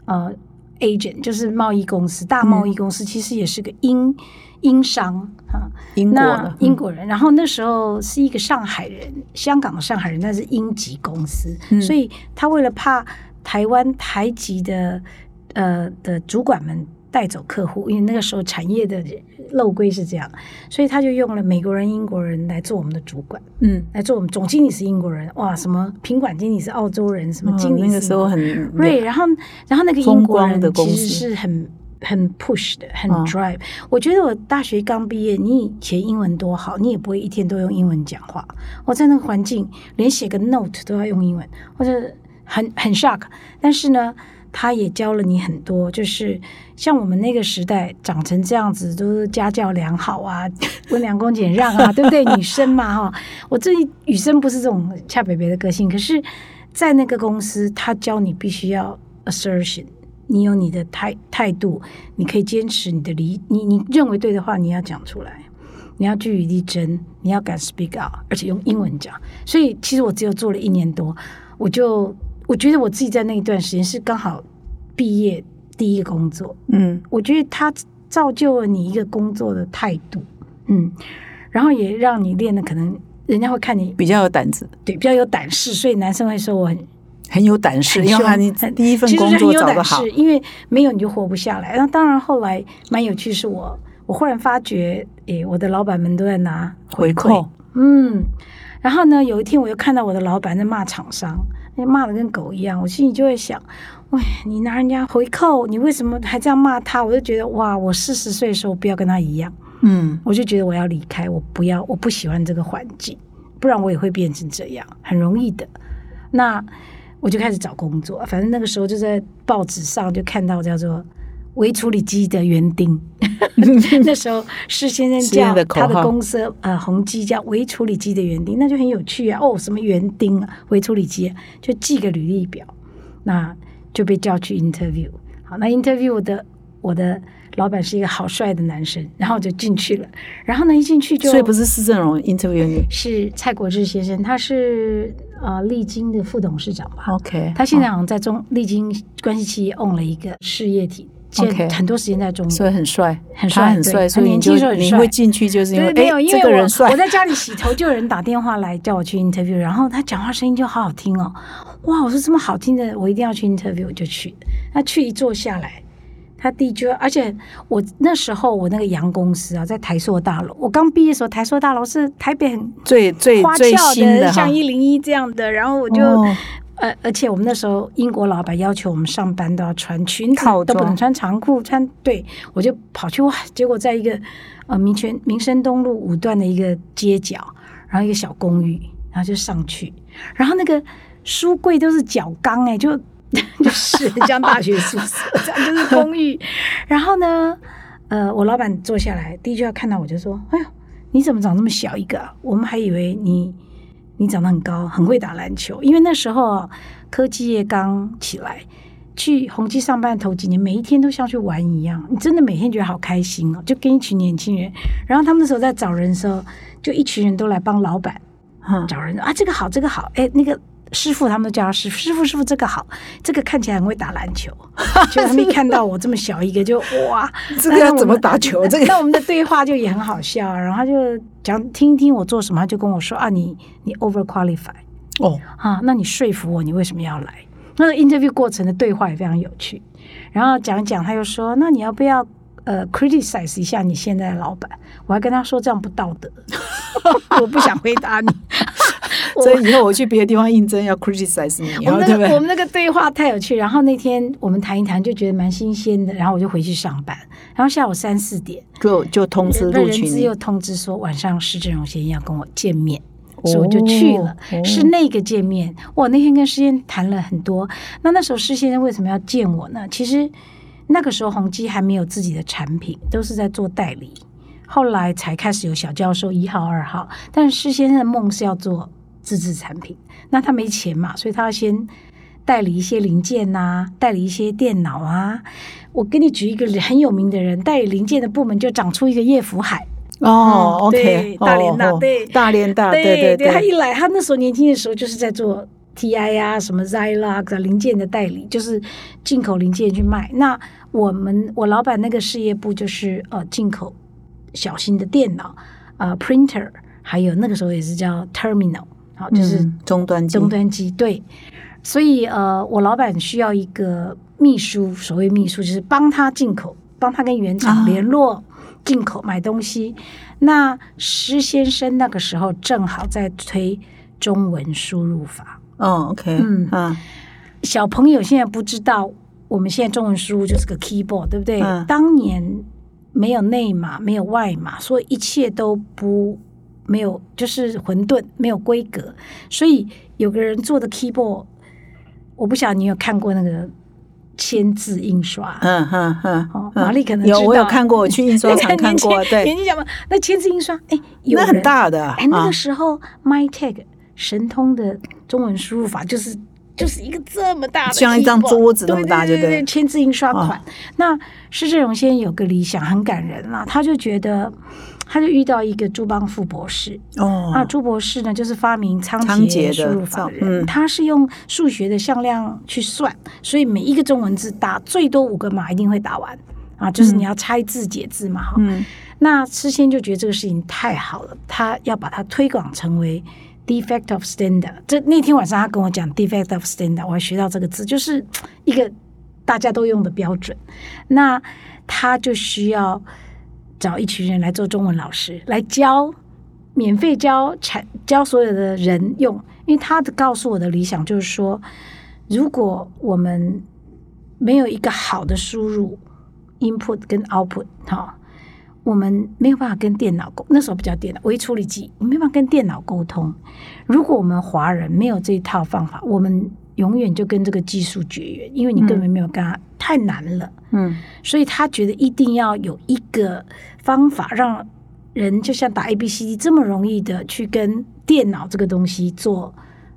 呃 agent，就是贸易公司，大贸易公司，其实也是个英英商哈，英国英国人，然后那时候是一个上海人，香港的上海人，那是英籍公司，嗯。所以他为了怕台湾台籍的呃的主管们带走客户，因为那个时候产业的漏规是这样，所以他就用了美国人、英国人来做我们的主管，嗯，来做我们总经理是英国人，哇，什么品管经理是澳洲人，什么哦经理是那个时候很对，然后然后那个英国人光的公其实司是很很 push 的，很哦 drive。我觉得我大学刚毕业，你以前英文多好，你也不会一天都用英文讲话。我在那个环境，连写个 note 都要用英文，或者很很 shock。但是呢，他也教了你很多，就是像我们那个时代长成这样子，都是家教良好啊，温良恭俭让啊，对不对？女生嘛，哈，我这女生不是这种恰北北的个性，可是，在那个公司，他教你必须要 assertion。你有你的态态度，你可以坚持你的理，你你认为对的话，你要讲出来，你要据理力争，你要敢 speak out，而且用英文讲。所以其实我只有做了一年多，我就我觉得我自己在那一段时间是刚好毕业第一个工作，嗯。我觉得它造就了你一个工作的态度，嗯，然后也让你练的可能人家会看你比较有胆子，对比较有胆识，所以男生会说我很很有胆识，很因为他你第一份工作是很有胆找得好识，，因为没有你就活不下来。那当然后来蛮有趣，是我我忽然发觉，诶，我的老板们都在拿回扣，嗯，然后呢，有一天我又看到我的老板在骂厂商，那骂的跟狗一样，我心里就会想，喂，你拿人家回扣，你为什么还这样骂他？我就觉得哇，我四十岁的时候不要跟他一样，嗯我就觉得我要离开，我不要，我不喜欢这个环境，不然我也会变成这样，很容易的。那我就开始找工作，反正那个时候就在报纸上就看到叫做微处理机的园丁，那时候施先生叫他的公司呃宏基叫微处理机的园丁，那就很有趣啊。哦，什么园丁啊，微处理机、啊，就寄个履历表，那就被叫去 interview。好，那 interview 的我的老板是一个好帅的男生，然后我就进去了。然后呢，一进去就所以不是施正荣 interview 你是蔡国志先生，他是呃丽晶的副董事长吧。，OK，他现在好像在中丽晶关系企业 own 了一个事业体，OK 很多时间在中。所以很帅，很帅很帅，所以年轻时候很帅你会进去就是因为，没有，哎因为我这个人帅我，在家里洗头，就有人打电话来叫我去 interview，然后他讲话声音就好好听哦，哇！我说这么好听的，我一定要去 interview，我就去。那去一坐下来，他地就，而且我那时候我那个洋公司啊，在台塑大楼，我刚毕业的时候，台塑大楼是台北很最最最花俏新的像一零一这样的，然后我就。哦呃，而且我们那时候英国老板要求我们上班都要穿裙子，都不能穿长裤，穿对，我就跑去哇，结果在一个呃民权民生东路五段的一个街角，然后一个小公寓，然后就上去，然后那个书柜都是角钢哎、就 就是很像大学宿舍，这样就是公寓。然后呢，呃，我老板坐下来，第一句话看到我就说：“哎呦，你怎么长这么小一个、啊？我们还以为你你长得很高，很会打篮球。因为那时候啊科技业刚起来，去宏基上班头几年，每一天都像去玩一样，你真的每天觉得好开心哦，就跟一群年轻人。然后他们那时候在找人的时候，就一群人都来帮老板嗯找人啊，这个好，这个好，哎，那个师傅他们都叫他师傅，师傅师傅这个好，这个看起来很会打篮球。结果他们一看到我这么小一个，就哇，这个要怎么打球？这个那我们的对话就也很好笑，然后他就讲听一听我做什么，他就跟我说啊，你你 over qualify 哦，啊，那你说服我，你为什么要来？那个 interview 过程的对话也非常有趣，然后讲一讲，他又说，那你要不要呃 criticize 一下你现在的老板？我还跟他说这样不道德，我不想回答你。所以以后我去别的地方应征要 criticize 你，然后我们那对不对？个我们那个对话太有趣，然后那天我们谈一谈，就觉得蛮新鲜的，然后我就回去上班，然后下午三四点，就就通知录取你又，通知说晚上施正荣先生要跟我见面。所以我就去了。哦是那个见面，我那天跟施先谈了很多。那那时候施先生为什么要见我呢？其实那个时候宏基还没有自己的产品，都是在做代理。后来才开始有小教授一号、二号，但是施先生的梦是要做自制产品，那他没钱嘛，所以他要先代理一些零件呐、代理一些电脑啊。我给你举一个很有名的人，代理零件的部门就长出一个叶福海，哦，OK，大连大对大连大，对对他一来，他那时候年轻的时候就是在做 TI 啊，什么 Zilog 的零件的代理，就是进口零件去卖。那我们我老板那个事业部就是呃进口小型的电脑，呃 printer，还有那个时候也是叫 terminal，好，就是嗯终端机终端机对。所以呃，我老板需要一个秘书，所谓秘书就是帮他进口，帮他跟原厂啊联络、进口买东西。那施先生那个时候正好在推中文输入法，哦，OK，嗯嗯小朋友现在不知道，我们现在中文输入就是个 keyboard，对不对？嗯当年没有内码，没有外码，所以一切都不没有，就是混沌，没有规格。所以有个人做的 keyboard，我不晓得你有看过那个签字印刷。嗯哼哼玛丽可能有，我有看过，我去印刷 厂看过，对，年纪小嘛，那签字印刷，哎，有那很大的，哎，那啊个时候 MyTag 神通的中文输入法就是就是一个这么大的像一张桌子那么大对对就对对签字印刷款。啊那施正荣先生有个理想很感人啦，他就觉得。他就遇到一个朱邦富博士，哦，那朱博士呢，就是发明仓仓颉输入法的人，嗯。他是用数学的向量去算，所以每一个中文字打最多五个码一定会打完。啊，就是你要拆字解字嘛，哈、嗯。那诗仙就觉得这个事情太好了，他要把它推广成为 defect of standard。这那天晚上他跟我讲 defect of standard，我还学到这个字，就是一个大家都用的标准。那他就需要找一群人来做中文老师，来教免费教产教所有的人用，因为他的告诉我的理想就是说，如果我们没有一个好的输入 input 跟 output 哈、我们没有办法跟电脑沟，那时候不叫电脑，微处理器，没办法跟电脑沟通。如果我们华人没有这一套方法，我们永远就跟这个技术绝缘，因为你根本没有跟他，太难了。嗯。所以他觉得一定要有一个方法，让人就像打 A B C D 这么容易的去跟电脑这个东西做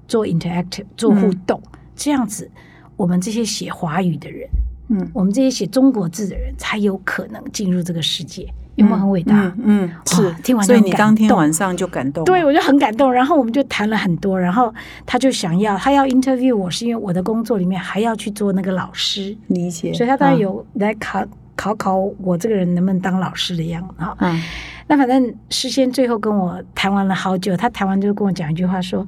做 interactive 做互动，这样子我们这些写华语的人，嗯，我们这些写中国字的人，才有可能进入这个世界，有没有很伟大？嗯嗯，是，听完所以你当天晚上就感动了，对，我就很感动。然后我们就谈了很多，然后他就想要他要 interview 我，是因为我的工作里面还要去做那个老师，理解，所以他当然嗯有来考考考我这个人能不能当老师的样子哈。嗯那反正事先最后跟我谈完了好久，他谈完就跟我讲一句话说：“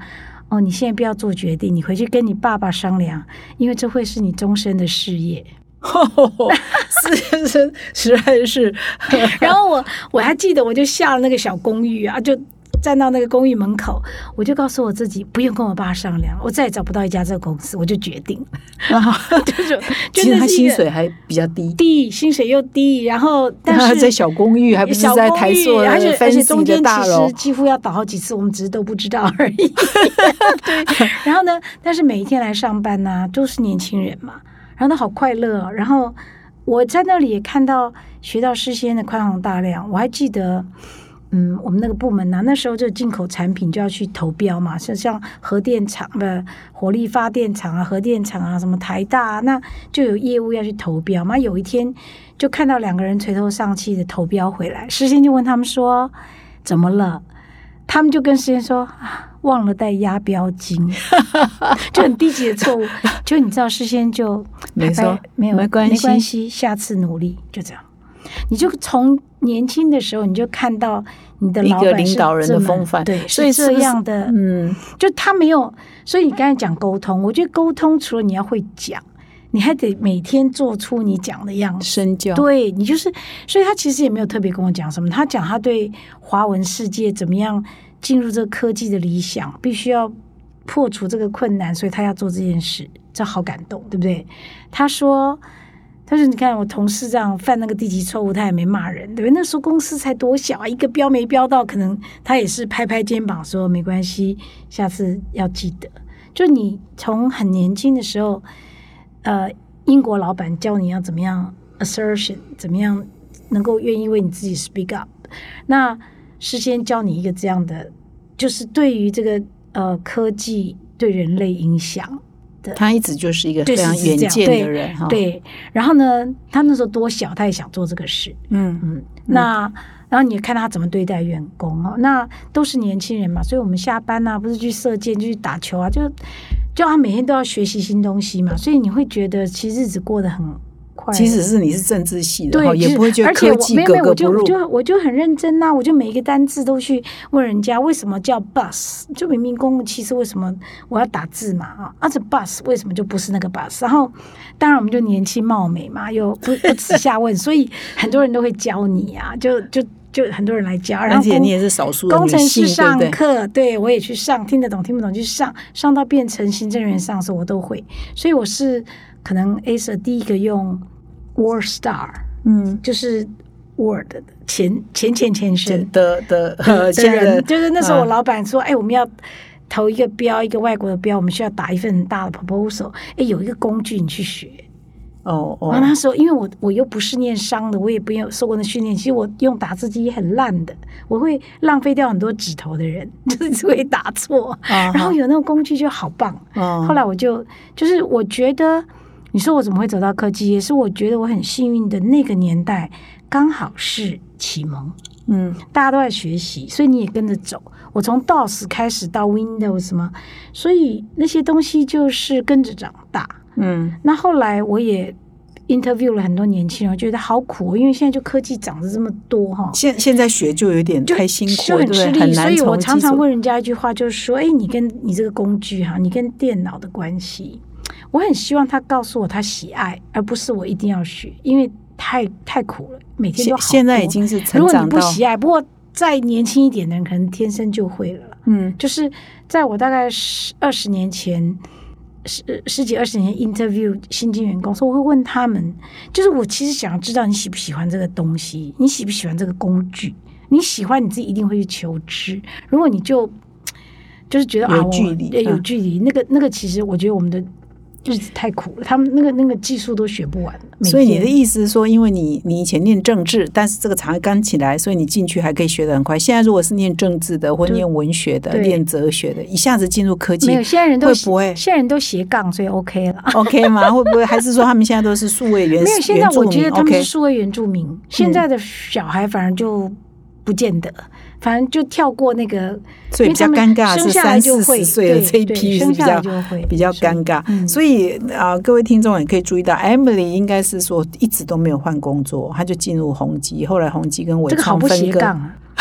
哦，你现在不要做决定，你回去跟你爸爸商量，因为这会是你终身的事业。是是实在是，” 然后我我还记得，我就下了那个小公寓啊，就站到那个公寓门口，我就告诉我自己，不用跟我爸商量，我再也找不到一家这个公司，我就决定，然后 就是其实他薪水还比较低，低，薪水又低，然后但他是 在小公寓，还不是在台塑而且而且中间其大楼。实，几乎要倒好几次，我们只是都不知道而已。对，然后呢，但是每一天来上班呢、都是年轻人嘛，然后他好快乐、然后我在那里也看到学到事先的宽宏大量，我还记得。嗯，我们那个部门呢、那时候就进口产品就要去投标嘛，像像核电厂不火力发电厂啊、核电厂啊，什么台大、啊，那就有业务要去投标嘛。有一天就看到两个人垂头丧气的投标回来，事先就问他们说怎么了，他们就跟事先说啊，忘了带押标金，就很低级的错误。就你知道，事先就没错没有没关系没关系，下次努力，就这样。你就从年轻的时候，你就看到你的一个领导人的风范对，所以是不是样的，嗯，就他没有，所以你刚才讲沟通，我觉得沟通除了你要会讲，你还得每天做出你讲的样子。身教，对你就是，所以他其实也没有特别跟我讲什么，他讲他对华文世界怎么样进入这个科技的理想，必须要破除这个困难，所以他要做这件事，这好感动，对不对？他说。他说你看我同事这样犯那个低级错误，他也没骂人，对不对？那时候公司才多小啊，一个标没标到，可能他也是拍拍肩膀说没关系，下次要记得。就你从很年轻的时候，呃，英国老板教你要怎么样 assertion，怎么样能够愿意为你自己 speak up，那事先教你一个这样的，就是对于这个呃科技对人类影响的。他一直就是一个非常远见的人哈。对，然后呢，他那时候多小，他也想做这个事。嗯嗯，那然后你看他怎么对待员工哦，那都是年轻人嘛，所以我们下班呐、不是去射箭，就去打球啊，就就他每天都要学习新东西嘛，所以你会觉得其实日子过得很即使是你是政治系的，对，也不会觉得而且我科技没有没有，我就我格格不入。就我就很认真呐、我就每一个单字都去问人家为什么叫 bus，就明明公共汽车为什么我要打字嘛啊，啊这 bus 为什么就不是那个 bus？然后当然我们就年轻貌美嘛，又不不耻下问，所以很多人都会教你啊，就就就很多人来教，然而且后你也是少数的工程，师上？课，对我也去上，听得懂听不懂去上，上到变成行政人员上的时候我都会，所以我是可能 Acer 第一个用 Word Star。嗯，就是 Word 的前前前前身的的 的呃，现在人，就是那时候我嗯老板说，哎、我们要投一个标，一个外国的标，我们需要打一份很大的 proposal，哎、有一个工具你去学。哦哦然后那时候因为我我又不是念商的，我也不用受过那训练，其实我用打字机也很烂的，我会浪费掉很多指头的人，就是只会打错。啊然后有那个工具就好棒。哦后来我就就是我觉得，你说我怎么会走到科技也？是我觉得我很幸运的那个年代刚好是启蒙，嗯大家都在学习，所以你也跟着走。我从 DOS 开始到 Windows 什么，所以那些东西就是跟着长大。嗯那后来我也 interview 了很多年轻人，我觉得好苦哦，因为现在就科技涨得这么多哈。现现在学就有点就太辛苦就？很吃力，所以我常常问人家一句话，就是说，哎，你跟你这个工具哈，你跟电脑的关系，我很希望他告诉我他喜爱，而不是我一定要学，因为太太苦了，每天都好现现在已经是如果你成长不喜爱，不过再年轻一点的人可能天生就会了。嗯。就是在我大概十二十年前，十十几二十年 interview 新进员工，所以我会问他们，就是我其实想要知道你喜不喜欢这个东西，你喜不喜欢这个工具，你喜欢你自己一定会去求知，如果你就就是觉得啊，我有距离对有嗯。距离，那个那个其实我觉得我们的日子太苦了，他们那个那个技术都学不完。每所以你的意思是说，因为你你以前念政治，但是这个产业刚起来，所以你进去还可以学得很快。现在如果是念政治的，或就念文学的、念哲学的，一下子进入科技没有，现在人都会不会现在人都斜杠，所以 OK 了。OK 吗？会不会还是说他们现在都是数位原没有，现在我觉得他们是数位原住民，现在的小孩反而就不见得，反正就跳过那个，所以比较尴尬的是三四十岁的这一批是比较比较尴尬。嗯所以啊、各位听众也可以注意到，Emily 应该是说一直都没有换工作，她就进入宏基，后来宏基跟伟创分割。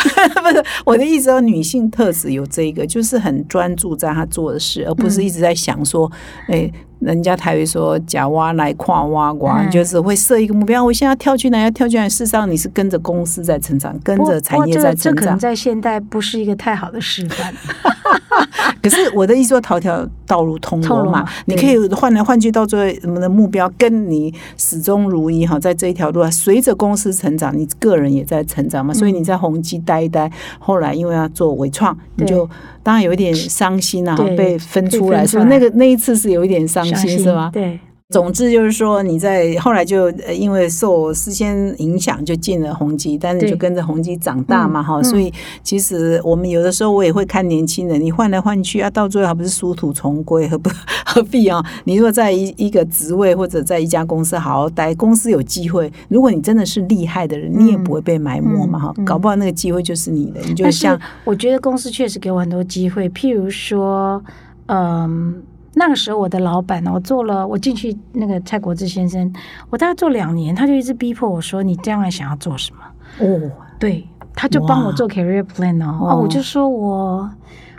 不是我的意思说，女性特质有这个，就是很专注在她做的事，而不嗯是一直在想说，哎、人家台语说“假挖来跨挖瓜”，嗯就是会设一个目标，我现在要跳去哪，要跳去哪。事实上，你是跟着公司在成长，跟着产业在成长这。可能在现代不是一个太好的示范。可是我的意思说，条条道路通罗马你可以换来换去，到最后我们的目标跟你始终如一哈，在这一条路啊，随着公司成长，你个人也在成长嘛。所以你在宏基待一待，后来因为要做伟创，你就当然有一点伤心啊，被分出来，分出来所以那个那一次是有一点伤心，是吗？对，总之就是说，你在后来就呃因为受事先影响，就进了宏基，但是就跟着宏基长大嘛，哈、嗯所以其实我们有的时候我也会看年轻人，你换来换去啊，到最后还不是殊途同归，何不 何必啊？你如果在一一个职位或者在一家公司好好待，公司有机会，如果你真的是厉害的人，你也不会被埋没嘛，哈、搞不好那个机会就是你的，你就但像是我觉得公司确实给我很多机会，譬如说，嗯。那个时候，我的老板呢，我做了，我进去那个蔡国志先生，我大概做两年，他就一直逼迫我说：“你将来想要做什么？”哦，对，他就帮我做 career plan 哦，我就说我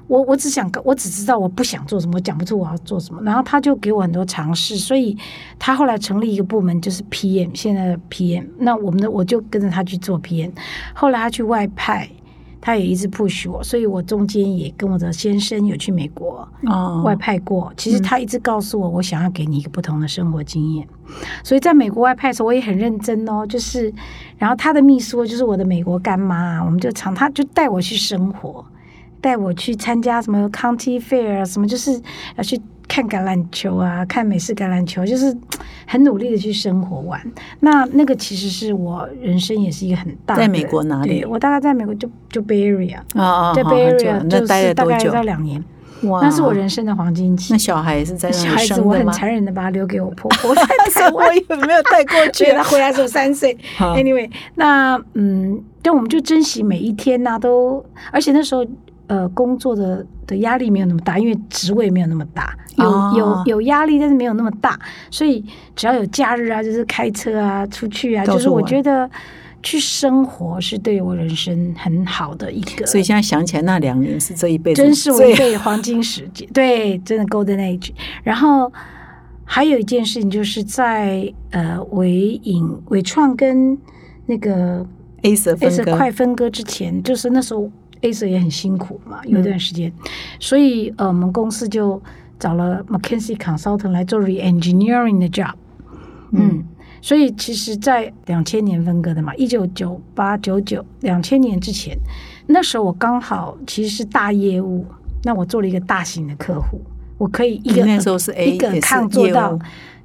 我我只想我只知道我不想做什么，我讲不出我要做什么，然后他就给我很多尝试，所以他后来成立一个部门，就是 PM，现在的 PM，那我们的我就跟着他去做 PM，后来他去外派。他也一直 push 我，所以我中间也跟我的先生有去美国哦外派过。其实他一直告诉我，我想要给你一个不同的生活经验。所以在美国外派的时候，我也很认真哦。就是，然后他的秘书就是我的美国干妈，我们就常他就带我去生活，带我去参加什么 county fair 啊，什么就是要去看橄榄球啊，看美式橄榄球，就是很努力的去生活玩。那那个其实是我人生也是一个很大的。在美国哪里对我大概在美国就就 Bay Area，在啊啊好 Bay Area 就是大概了多久？要两年，哇那是我人生的黄金期那。小孩也是在那里 小孩子我？很残忍的把他留给我婆婆在台 我湾，有没有带过去 所以？他回来的时候三岁。Anyway，那嗯，但我们就珍惜每一天呐、都而且那时候呃工作的的压力没有那么大，因为职位没有那么大，有、哦有有压力，但是没有那么大，所以只要有假日啊，就是开车啊出去啊，就是我觉得去生活是对我人生很好的一个。所以现在想起来，那两年是这一辈子真是我最一辈黄金时间，对，真的 golden age。然后还有一件事情，就是在呃伟影伟创跟那个 A 色 A 分 s 割快分割之前，就是那时候 A s 也很辛苦嘛，有一段时间，所以呃我们公司就找了 McKinsey Consultant 来做 re-engineering 的 job。嗯，所以其实，在两千年分割的嘛，一九九八九九两千年之前，那时候我刚好其实是大业务，那我做了一个大型的客户，我可以一个那时候是 A 一个抗做到。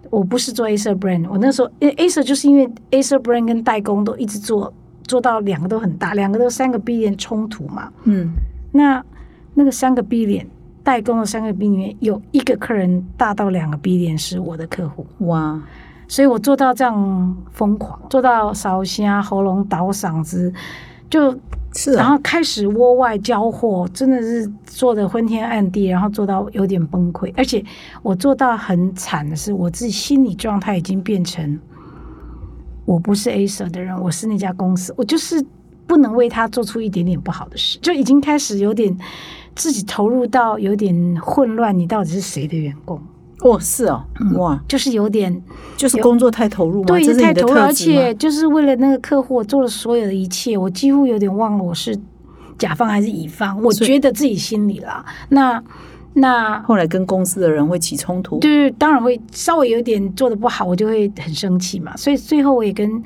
我不是做 Acer brand，我那时候因为 Acer 就是因为 Acer brand 跟代工都一直做，做到两个都很大，两个都三个 B 点冲突嘛。嗯，那那个三个 B 点代工的三个 B 里面有一个客人大到两个 B 点是我的客户，哇，所以我做到这样疯狂，做到烧声、喉咙倒嗓子，就是然啊，后开始窝外交货，真的是做的昏天暗地，然后做到有点崩溃。而且我做到很惨的是，我自己心理状态已经变成我不是 Acer 的人，我是那家公司，我就是不能为他做出一点点不好的事，就已经开始有点自己投入到有点混乱，你到底是谁的员工？哦，是哦，哇，就是有点就是工作太投入吗？对，太投入，而且就是为了那个客户，我做了所有的一切，我几乎有点忘了我是甲方还是乙方，我觉得自己心里啦。那那后来跟公司的人会起冲突，对，当然会稍微有点做的不好，我就会很生气嘛。所以最后我也跟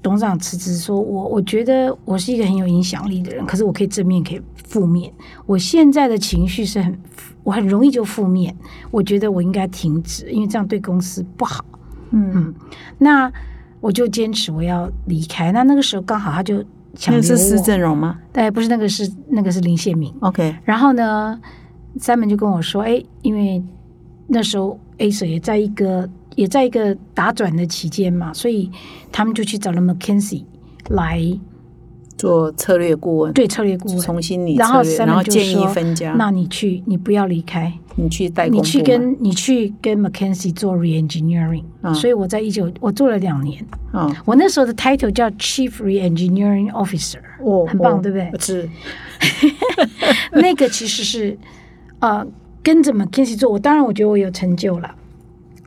董事长辞职，说我我觉得我是一个很有影响力的人，可是我可以正面，可以负面。我现在的情绪是很，我很容易就负面。我觉得我应该停止，因为这样对公司不好。嗯，那我就坚持我要离开。那那个时候刚好他就想留那个是施，正荣吗哎，不是那个是那个是林宪明。？OK，然后呢，三门就跟我说，哎，因为那时候 A 社也在一个也在一个打转的期间嘛，所以他们就去找了 McKinsey 来做策略顾问，对策略顾问。重新理然后策略然后建议说分家，那你去，你不要离开，你去代工你去跟你去跟 McKinsey 做 re-engineering、嗯。所以我在一九我做了两年，嗯，我那时候的 title 叫 Chief Re-engineering Officer，哦很棒哦对不对？是，那个其实是呃跟着 McKinsey 做，我当然我觉得我有成就了。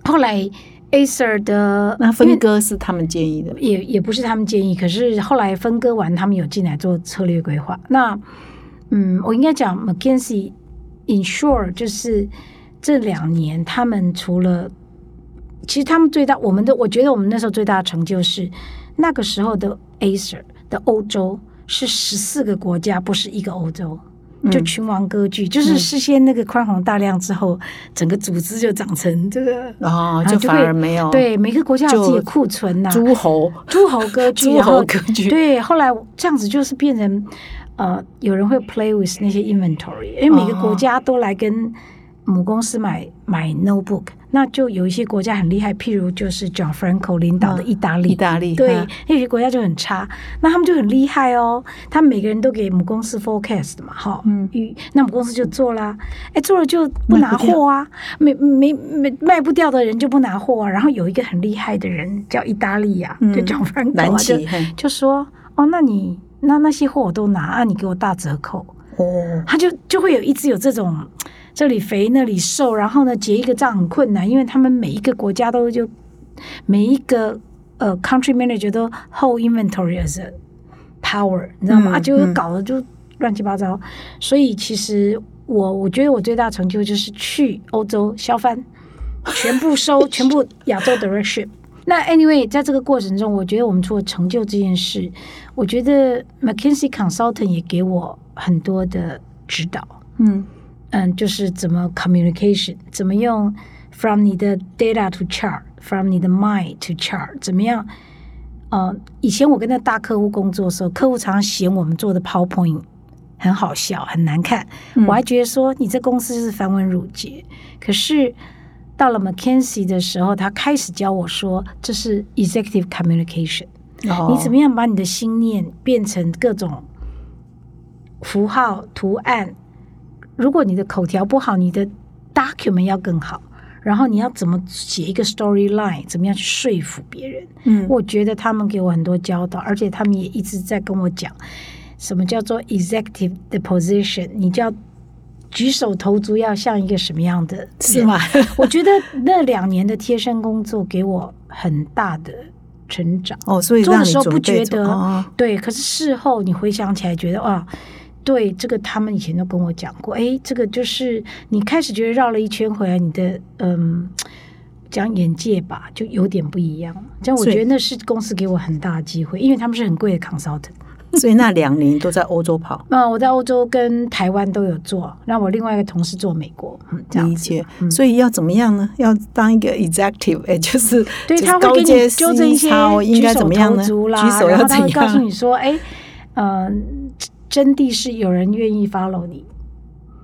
后来 Acer 的那分割是他们建议的，也也不是他们建议，可是后来分割完，他们有进来做策略规划。那嗯，我应该讲 McKinsey Insure 就是这两年他们除了，其实他们最大，我们的我觉得我们那时候最大的成就是那个时候的 Acer 的欧洲是十四个国家，不是一个欧洲。就嗯。群王割据，就是事先那个宽宏大量之后，整个组织就长成这个，然后就会而没有对每个国家有自己的库存呐、诸侯，诸侯割据，诸侯割据，对，后来这样子就是变成呃，有人会 play with 那些 inventory，因为每个国家都来跟母公司买买 notebook，那就有一些国家很厉害，譬如就是 John Franco 领导的嗯意大利。意大利对嗯，那有些国家就很差，那他们就很厉害哦。他们每个人都给母公司 forecast 嘛，哈，嗯。嗯，那母公司就做啦，哎，做了就不拿货啊，没没没卖不掉的人就不拿货啊。然后有一个很厉害的人叫意大利呀、嗯就 John Franco 南啊，就极，嘿。就说哦，那你那那些货我都拿啊，你给我大折扣，哦，他就就会有一直有这种这里肥那里瘦，然后呢结一个账很困难，因为他们每一个国家都就每一个呃 country manager 都 hold inventory as a power，你知道吗？嗯啊，就嗯搞得就乱七八糟。所以其实我我觉得我最大成就就是去欧洲削藩，全部收，全部亚洲 direction。那 anyway，在这个过程中，我觉得我们除了成就这件事，我觉得 McKinsey Consultant 也给我很多的指导。嗯嗯，就是怎么 communication，怎么用 from 你的 data to chart，from 你的 mind to chart，怎么样？呃，以前我跟那大客户工作的时候，客户常常嫌我们做的 PowerPoint 很好笑、很难看，嗯我还觉得说你这公司是繁文缛节。可是到了 McKinsey 的时候，他开始教我说，这是 executive communication。哦你怎么样把你的心念变成各种符号、图案？如果你的口条不好，你的 document 要更好。然后你要怎么写一个 storyline，怎么样去说服别人？嗯我觉得他们给我很多教导，而且他们也一直在跟我讲，什么叫做 executive 的 position，你就要举手投足要像一个什么样的人是吗？我觉得那两年的贴身工作给我很大的成长。哦，所以做的时候不觉得对，可是事后你回想起来，觉得哇，对这个他们以前都跟我讲过，哎，这个就是你开始觉得绕了一圈回来，你的嗯。讲眼界吧，就有点不一样。这样我觉得那是公司给我很大的机会，因为他们是很贵的 consultant。所以那两年都在欧洲跑，嗯我在欧洲跟台湾都有做，让我另外一个同事做美国，嗯，这样子理解。所以要怎么样呢？要当一个 executive，哎，就是对，他会给你纠正一些应举手该怎么样呢？投足啦，然后他会告诉？你说，哎，呃，真谛是有人愿意 follow 你。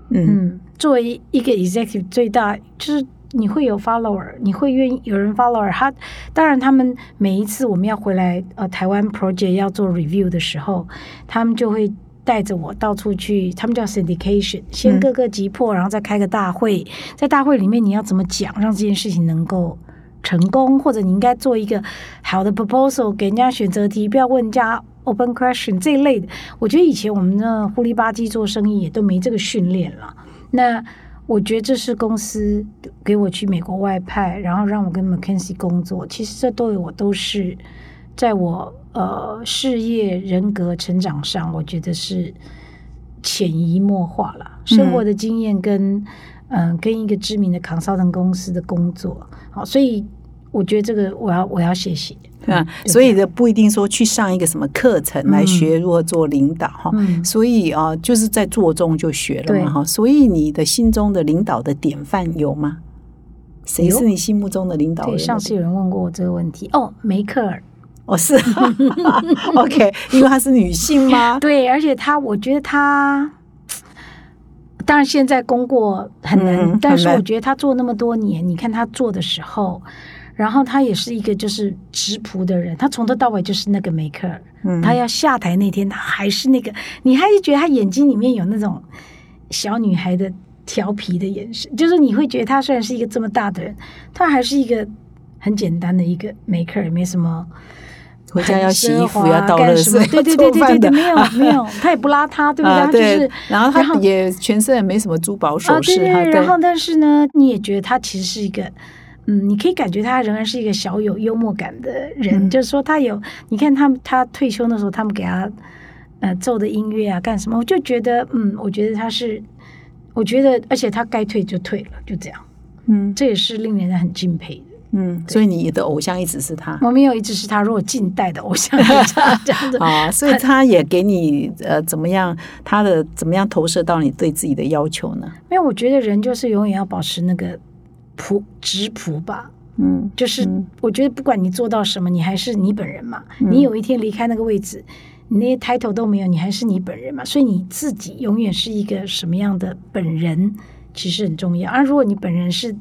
嗯嗯，作为一个 executive，最大就是你会有 follower，你会愿意有人 follower。他当然，他们每一次我们要回来呃台湾 project 要做 review 的时候，他们就会。带着我到处去，他们叫 syndication，先嗯各个击破，然后再开个大会。在大会里面，你要怎么讲，让这件事情能够成功，或者你应该做一个好的 proposal 给人家选择题，不要问人家 open question 这一类的。我觉得以前我们的糊里吧唧做生意也都没这个训练了。那我觉得这是公司给我去美国外派，然后让我跟 McKinsey 工作。其实这都有我都是在我呃事业人格成长上，我觉得是潜移默化了。生活的经验跟嗯、呃跟一个知名的 consultant 公司的工作，好，所以我觉得这个我要我要谢谢。啊，所以的不一定说去上一个什么课程来学如何做领导哈，嗯所以啊，就是在做中就学了嘛哈。所以你的心中的领导的典范有吗？谁是你心目中的领导对，人？上次有人问过我这个问题哦，梅克尔。哦是，OK，因为她是女性吗？对，而且她，我觉得她，当然现在功过很难，嗯但是我觉得她做那么多年，你看她做的时候，然后他也是一个就是直朴的人，他从头到尾就是那个梅克尔，嗯他要下台那天，他还是那个，你还是觉得他眼睛里面有那种小女孩的调皮的眼神，就是你会觉得他虽然是一个这么大的人，他还是一个很简单的一个梅克尔，没什么。回家要洗衣服，要倒垃干什么，对对对对对没有没有，他也不邋遢，对不对？啊，他就是，然后他也全身也没什么珠宝啊，首饰，对对对，对然后但是呢，你也觉得他其实是一个，嗯，你可以感觉他仍然是一个小有幽默感的人，嗯就是说他有，你看他们他退休的时候，他们给他呃奏的音乐啊，干什么，我就觉得，嗯，我觉得他是，我觉得，而且他该退就退了，就这样，嗯这也是令人很敬佩的。嗯，所以你的偶像一直是他。我没有一直是他，如果近代的偶像是这样 这样子，啊，所以他也给你呃怎么样，他的怎么样投射到你对自己的要求呢？因为我觉得人就是永远要保持那个朴直朴吧，嗯就是嗯我觉得不管你做到什么，你还是你本人嘛。嗯你有一天离开那个位置，你那些 title 都没有，你还是你本人嘛。所以你自己永远是一个什么样的本人，其实很重要。而如果你本人是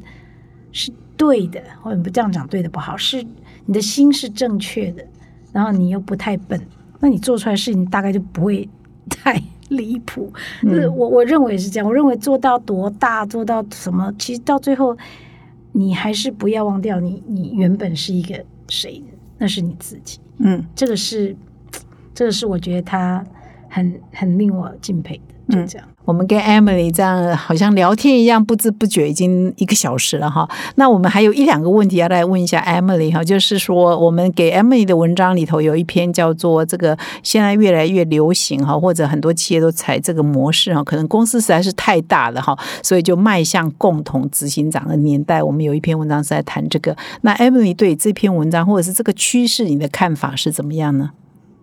是对的，或者不这样讲对的不好，是你的心是正确的，然后你又不太笨，那你做出来的事情大概就不会太离谱。就是我我认为是这样，我认为做到多大，做到什么，其实到最后，你还是不要忘掉你你原本是一个谁，那是你自己。嗯这个是这个是我觉得他很很令我敬佩的，就这样。我们跟 Emily 这样好像聊天一样，不知不觉已经一个小时了哈。那我们还有一两个问题要来问一下 Emily 哈，就是说我们给 Emily 的文章里头有一篇叫做“这个现在越来越流行哈，或者很多企业都采这个模式哈，可能公司实在是太大了哈，所以就迈向共同执行长的年代。”我们有一篇文章是在谈这个。那 Emily 对这篇文章或者是这个趋势，你的看法是怎么样呢？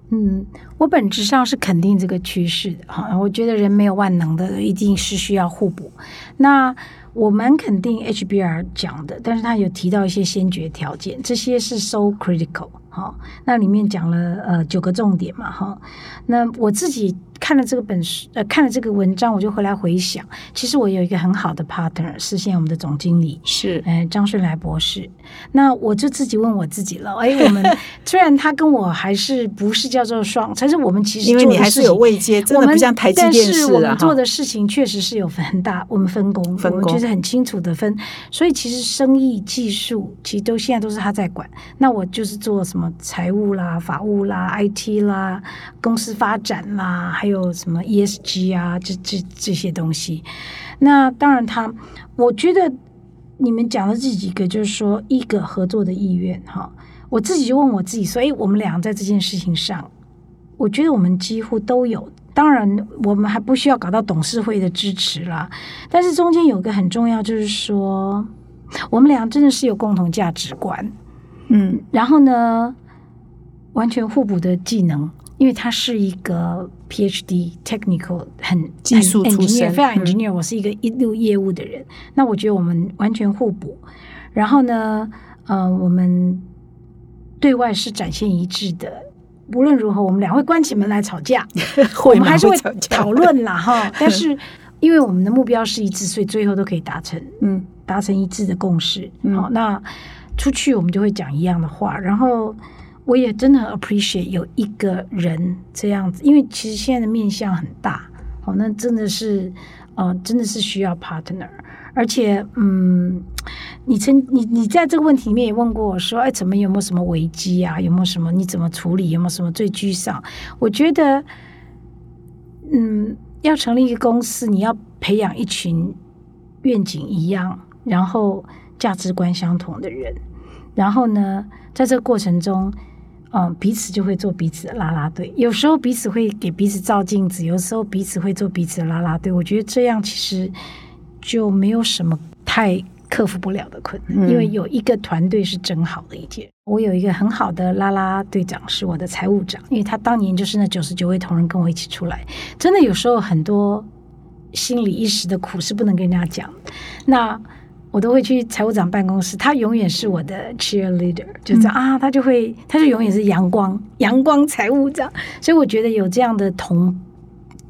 嗯，我本质上是肯定这个趋势的哈。我觉得人没有万能的，一定是需要互补。那我蛮肯定 HBR 讲的，但是他有提到一些先决条件，这些是 so critical 哈。那里面讲了呃九个重点嘛哈。那我自己。看了这个本书，呃，看了这个文章，我就回来回想，其实我有一个很好的 partner，是现在我们的总经理，是，呃，张顺来博士。那我就自己问我自己了，哎，我们 虽然他跟我还是不是叫做双，但是我们其实因为你还是有位阶，真的不像台积电是我们做的事情确实是有很大，我们分工，分工就是很清楚的分，所以其实生意技术其实都现在都是他在管，那我就是做什么财务啦、法务啦、IT 啦、公司发展啦，还有。什么 ESG 啊，这这这些东西，那当然他，我觉得你们讲的这几个，就是说一个合作的意愿哈。我自己就问我自己，所以我们俩在这件事情上，我觉得我们几乎都有。当然，我们还不需要搞到董事会的支持啦。但是中间有个很重要，就是说我们俩真的是有共同价值观，嗯，然后呢，完全互补的技能。因为他是一个 PhD technical 很技术出身，非常 engineer。我是一个一路业务的人，那我觉得我们完全互补。然后呢，呃，我们对外是展现一致的。无论如何，我们俩会关起门来吵架，我们还是会讨论啦哈。但是因为我们的目标是一致，所以最后都可以达成，嗯，达成一致的共识。好，那出去我们就会讲一样的话，然后。我也真的很 appreciate 有一个人这样子，因为其实现在的面向很大，哦，那真的是，呃，真的是需要 partner，而且，嗯，你曾你你在这个问题里面也问过我说，哎，怎么有没有什么危机啊？有没有什么你怎么处理？有没有什么最沮丧？我觉得，嗯，要成立一个公司，你要培养一群愿景一样，然后价值观相同的人，然后呢，在这个过程中。嗯，彼此就会做彼此的拉拉队。有时候彼此会给彼此照镜子，有时候彼此会做彼此的拉拉队。我觉得这样其实就没有什么太克服不了的困难，因为有一个团队是真好的一件。我有一个很好的拉拉队长，是我的财务长，因为他当年就是那九十九位同仁跟我一起出来。真的有时候很多心里一时的苦是不能跟人家讲。那我都会去财务长办公室，他永远是我的 cheerleader，就这样啊，他就会，他就永远是阳光，阳光财务长。所以我觉得有这样的同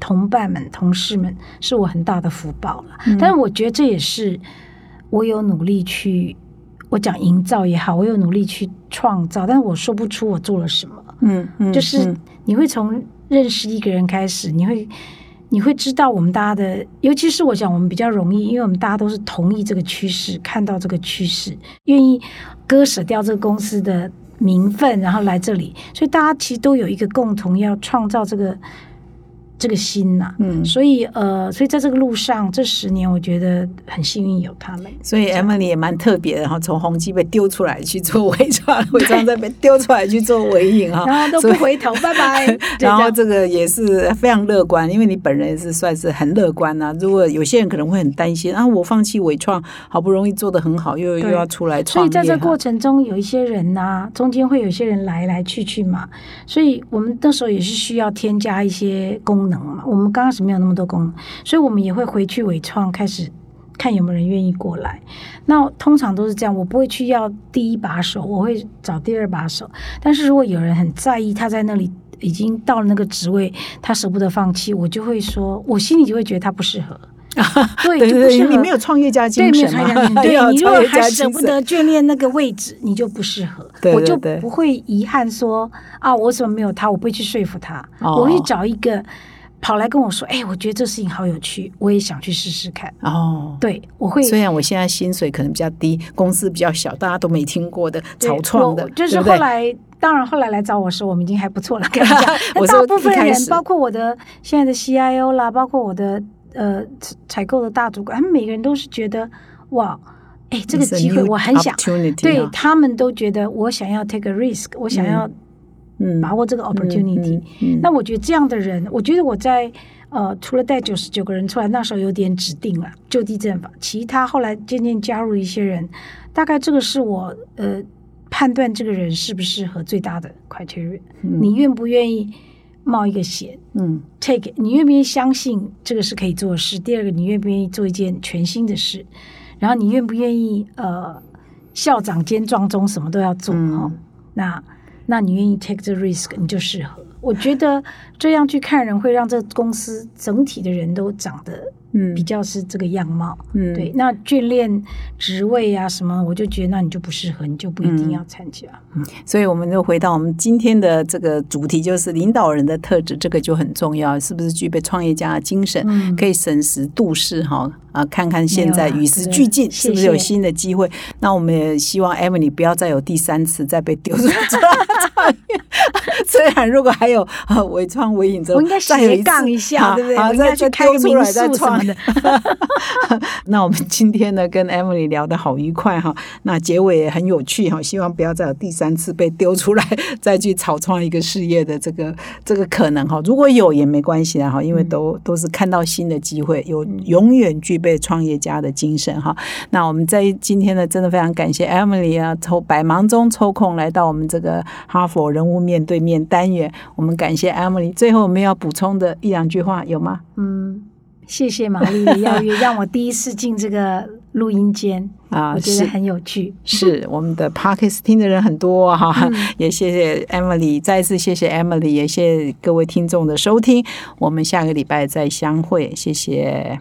同伴们、同事们，是我很大的福报了。但是我觉得这也是我有努力去，我讲营造也好，我有努力去创造，但是我说不出我做了什么。嗯嗯，就是你会从认识一个人开始，你会。你会知道我们大家的，尤其是我想我们比较容易，因为我们大家都是同意这个趋势，看到这个趋势，愿意割舍掉这个公司的名分，然后来这里，所以大家其实都有一个共同要创造这个。这个心呐，嗯，所以呃，所以在这个路上，这十年我觉得很幸运有他们。所以 Emily 也蛮特别的哈，从宏基被丢出来去做伪装，伪装再被丢出来去做伪影哈，然后都不回头，拜拜。然后这个也是非常乐观，因为你本人是算是很乐观呐。如果有些人可能会很担心啊，我放弃伪创，好不容易做的很好，又又要出来创业。所以在这过程中，有一些人呐，中间会有些人来来去去嘛，所以我们那时候也是需要添加一些功。功能嘛，我们刚开始没有那么多功能，所以我们也会回去伟创开始看有没有人愿意过来。那通常都是这样，我不会去要第一把手，我会找第二把手。但是如果有人很在意，他在那里已经到了那个职位，他舍不得放弃，我就会说，我心里就会觉得他不适合。对对对，你没有创业家精神嘛？对，你如果还舍不得眷恋那个位置，你就不适合。我就不会遗憾说啊，我怎么没有他？我不会去说服他，我会找一个。跑来跟我说：“哎，我觉得这事情好有趣，我也想去试试看。”哦，对，我会。虽然我现在薪水可能比较低，公司比较小，大家都没听过的草创的，就是后来。当然后来来找我时，我们已经还不错了。跟你讲，我那说大部分人，包括我的现在的 CIO 啦，包括我的呃采采购的大主管，他们每个人都是觉得哇，哎，这个机会我很想，对啊他们都觉得我想要 take a risk，我想要嗯把握这个 opportunity。嗯嗯那我觉得这样的人，我觉得我在呃，除了带九十九个人出来，那时候有点指定了就地正法，其他后来渐渐加入一些人，大概这个是我呃判断这个人适不适合最大的 criteria。你愿不愿意冒一个险嗯？take，it，你愿不愿意相信这个是可以做的事？第二个，你愿不愿意做一件全新的事？然后你愿不愿意呃校长兼撞钟什么都要做哈、嗯哦？那那你愿意 take the risk，你就适合。我觉得这样去看人，会让这公司整体的人都长得嗯比较是这个样貌。嗯对，那训练职位啊什么，我就觉得那你就不适合，你就不一定要参加。嗯所以我们就回到我们今天的这个主题，就是领导人的特质，这个就很重要，是不是具备创业家的精神，嗯可以审时度势哈啊，看看现在与时俱进，谢是不是有新的机会？那我们也希望 Emily 不要再有第三次再被丢出。虽然如果还有啊伟创伟影我应该斜杠一下，好对不对？好再再去开个民丢出来再创宿什么的。那我们今天呢，跟 Emily 聊得好愉快哈，那结尾也很有趣哈，希望不要再有第三次被丢出来，再去草创一个事业的这个这个可能哈。如果有也没关系啊哈，因为都都是看到新的机会，有永远具备创业家的精神哈。那我们在今天呢，真的非常感谢 Emily 啊，抽百忙中抽空来到我们这个哈佛人物面对面单元，我们感谢 Emily。最后我们要补充的一两句话有吗？嗯，谢谢玛丽的邀约，让我第一次进这个录音间，啊，我觉得很有趣。是我们的 Parkes 听的人很多哈、嗯也谢谢 Emily，再次谢谢 Emily，也谢谢各位听众的收听，我们下个礼拜再相会，谢谢。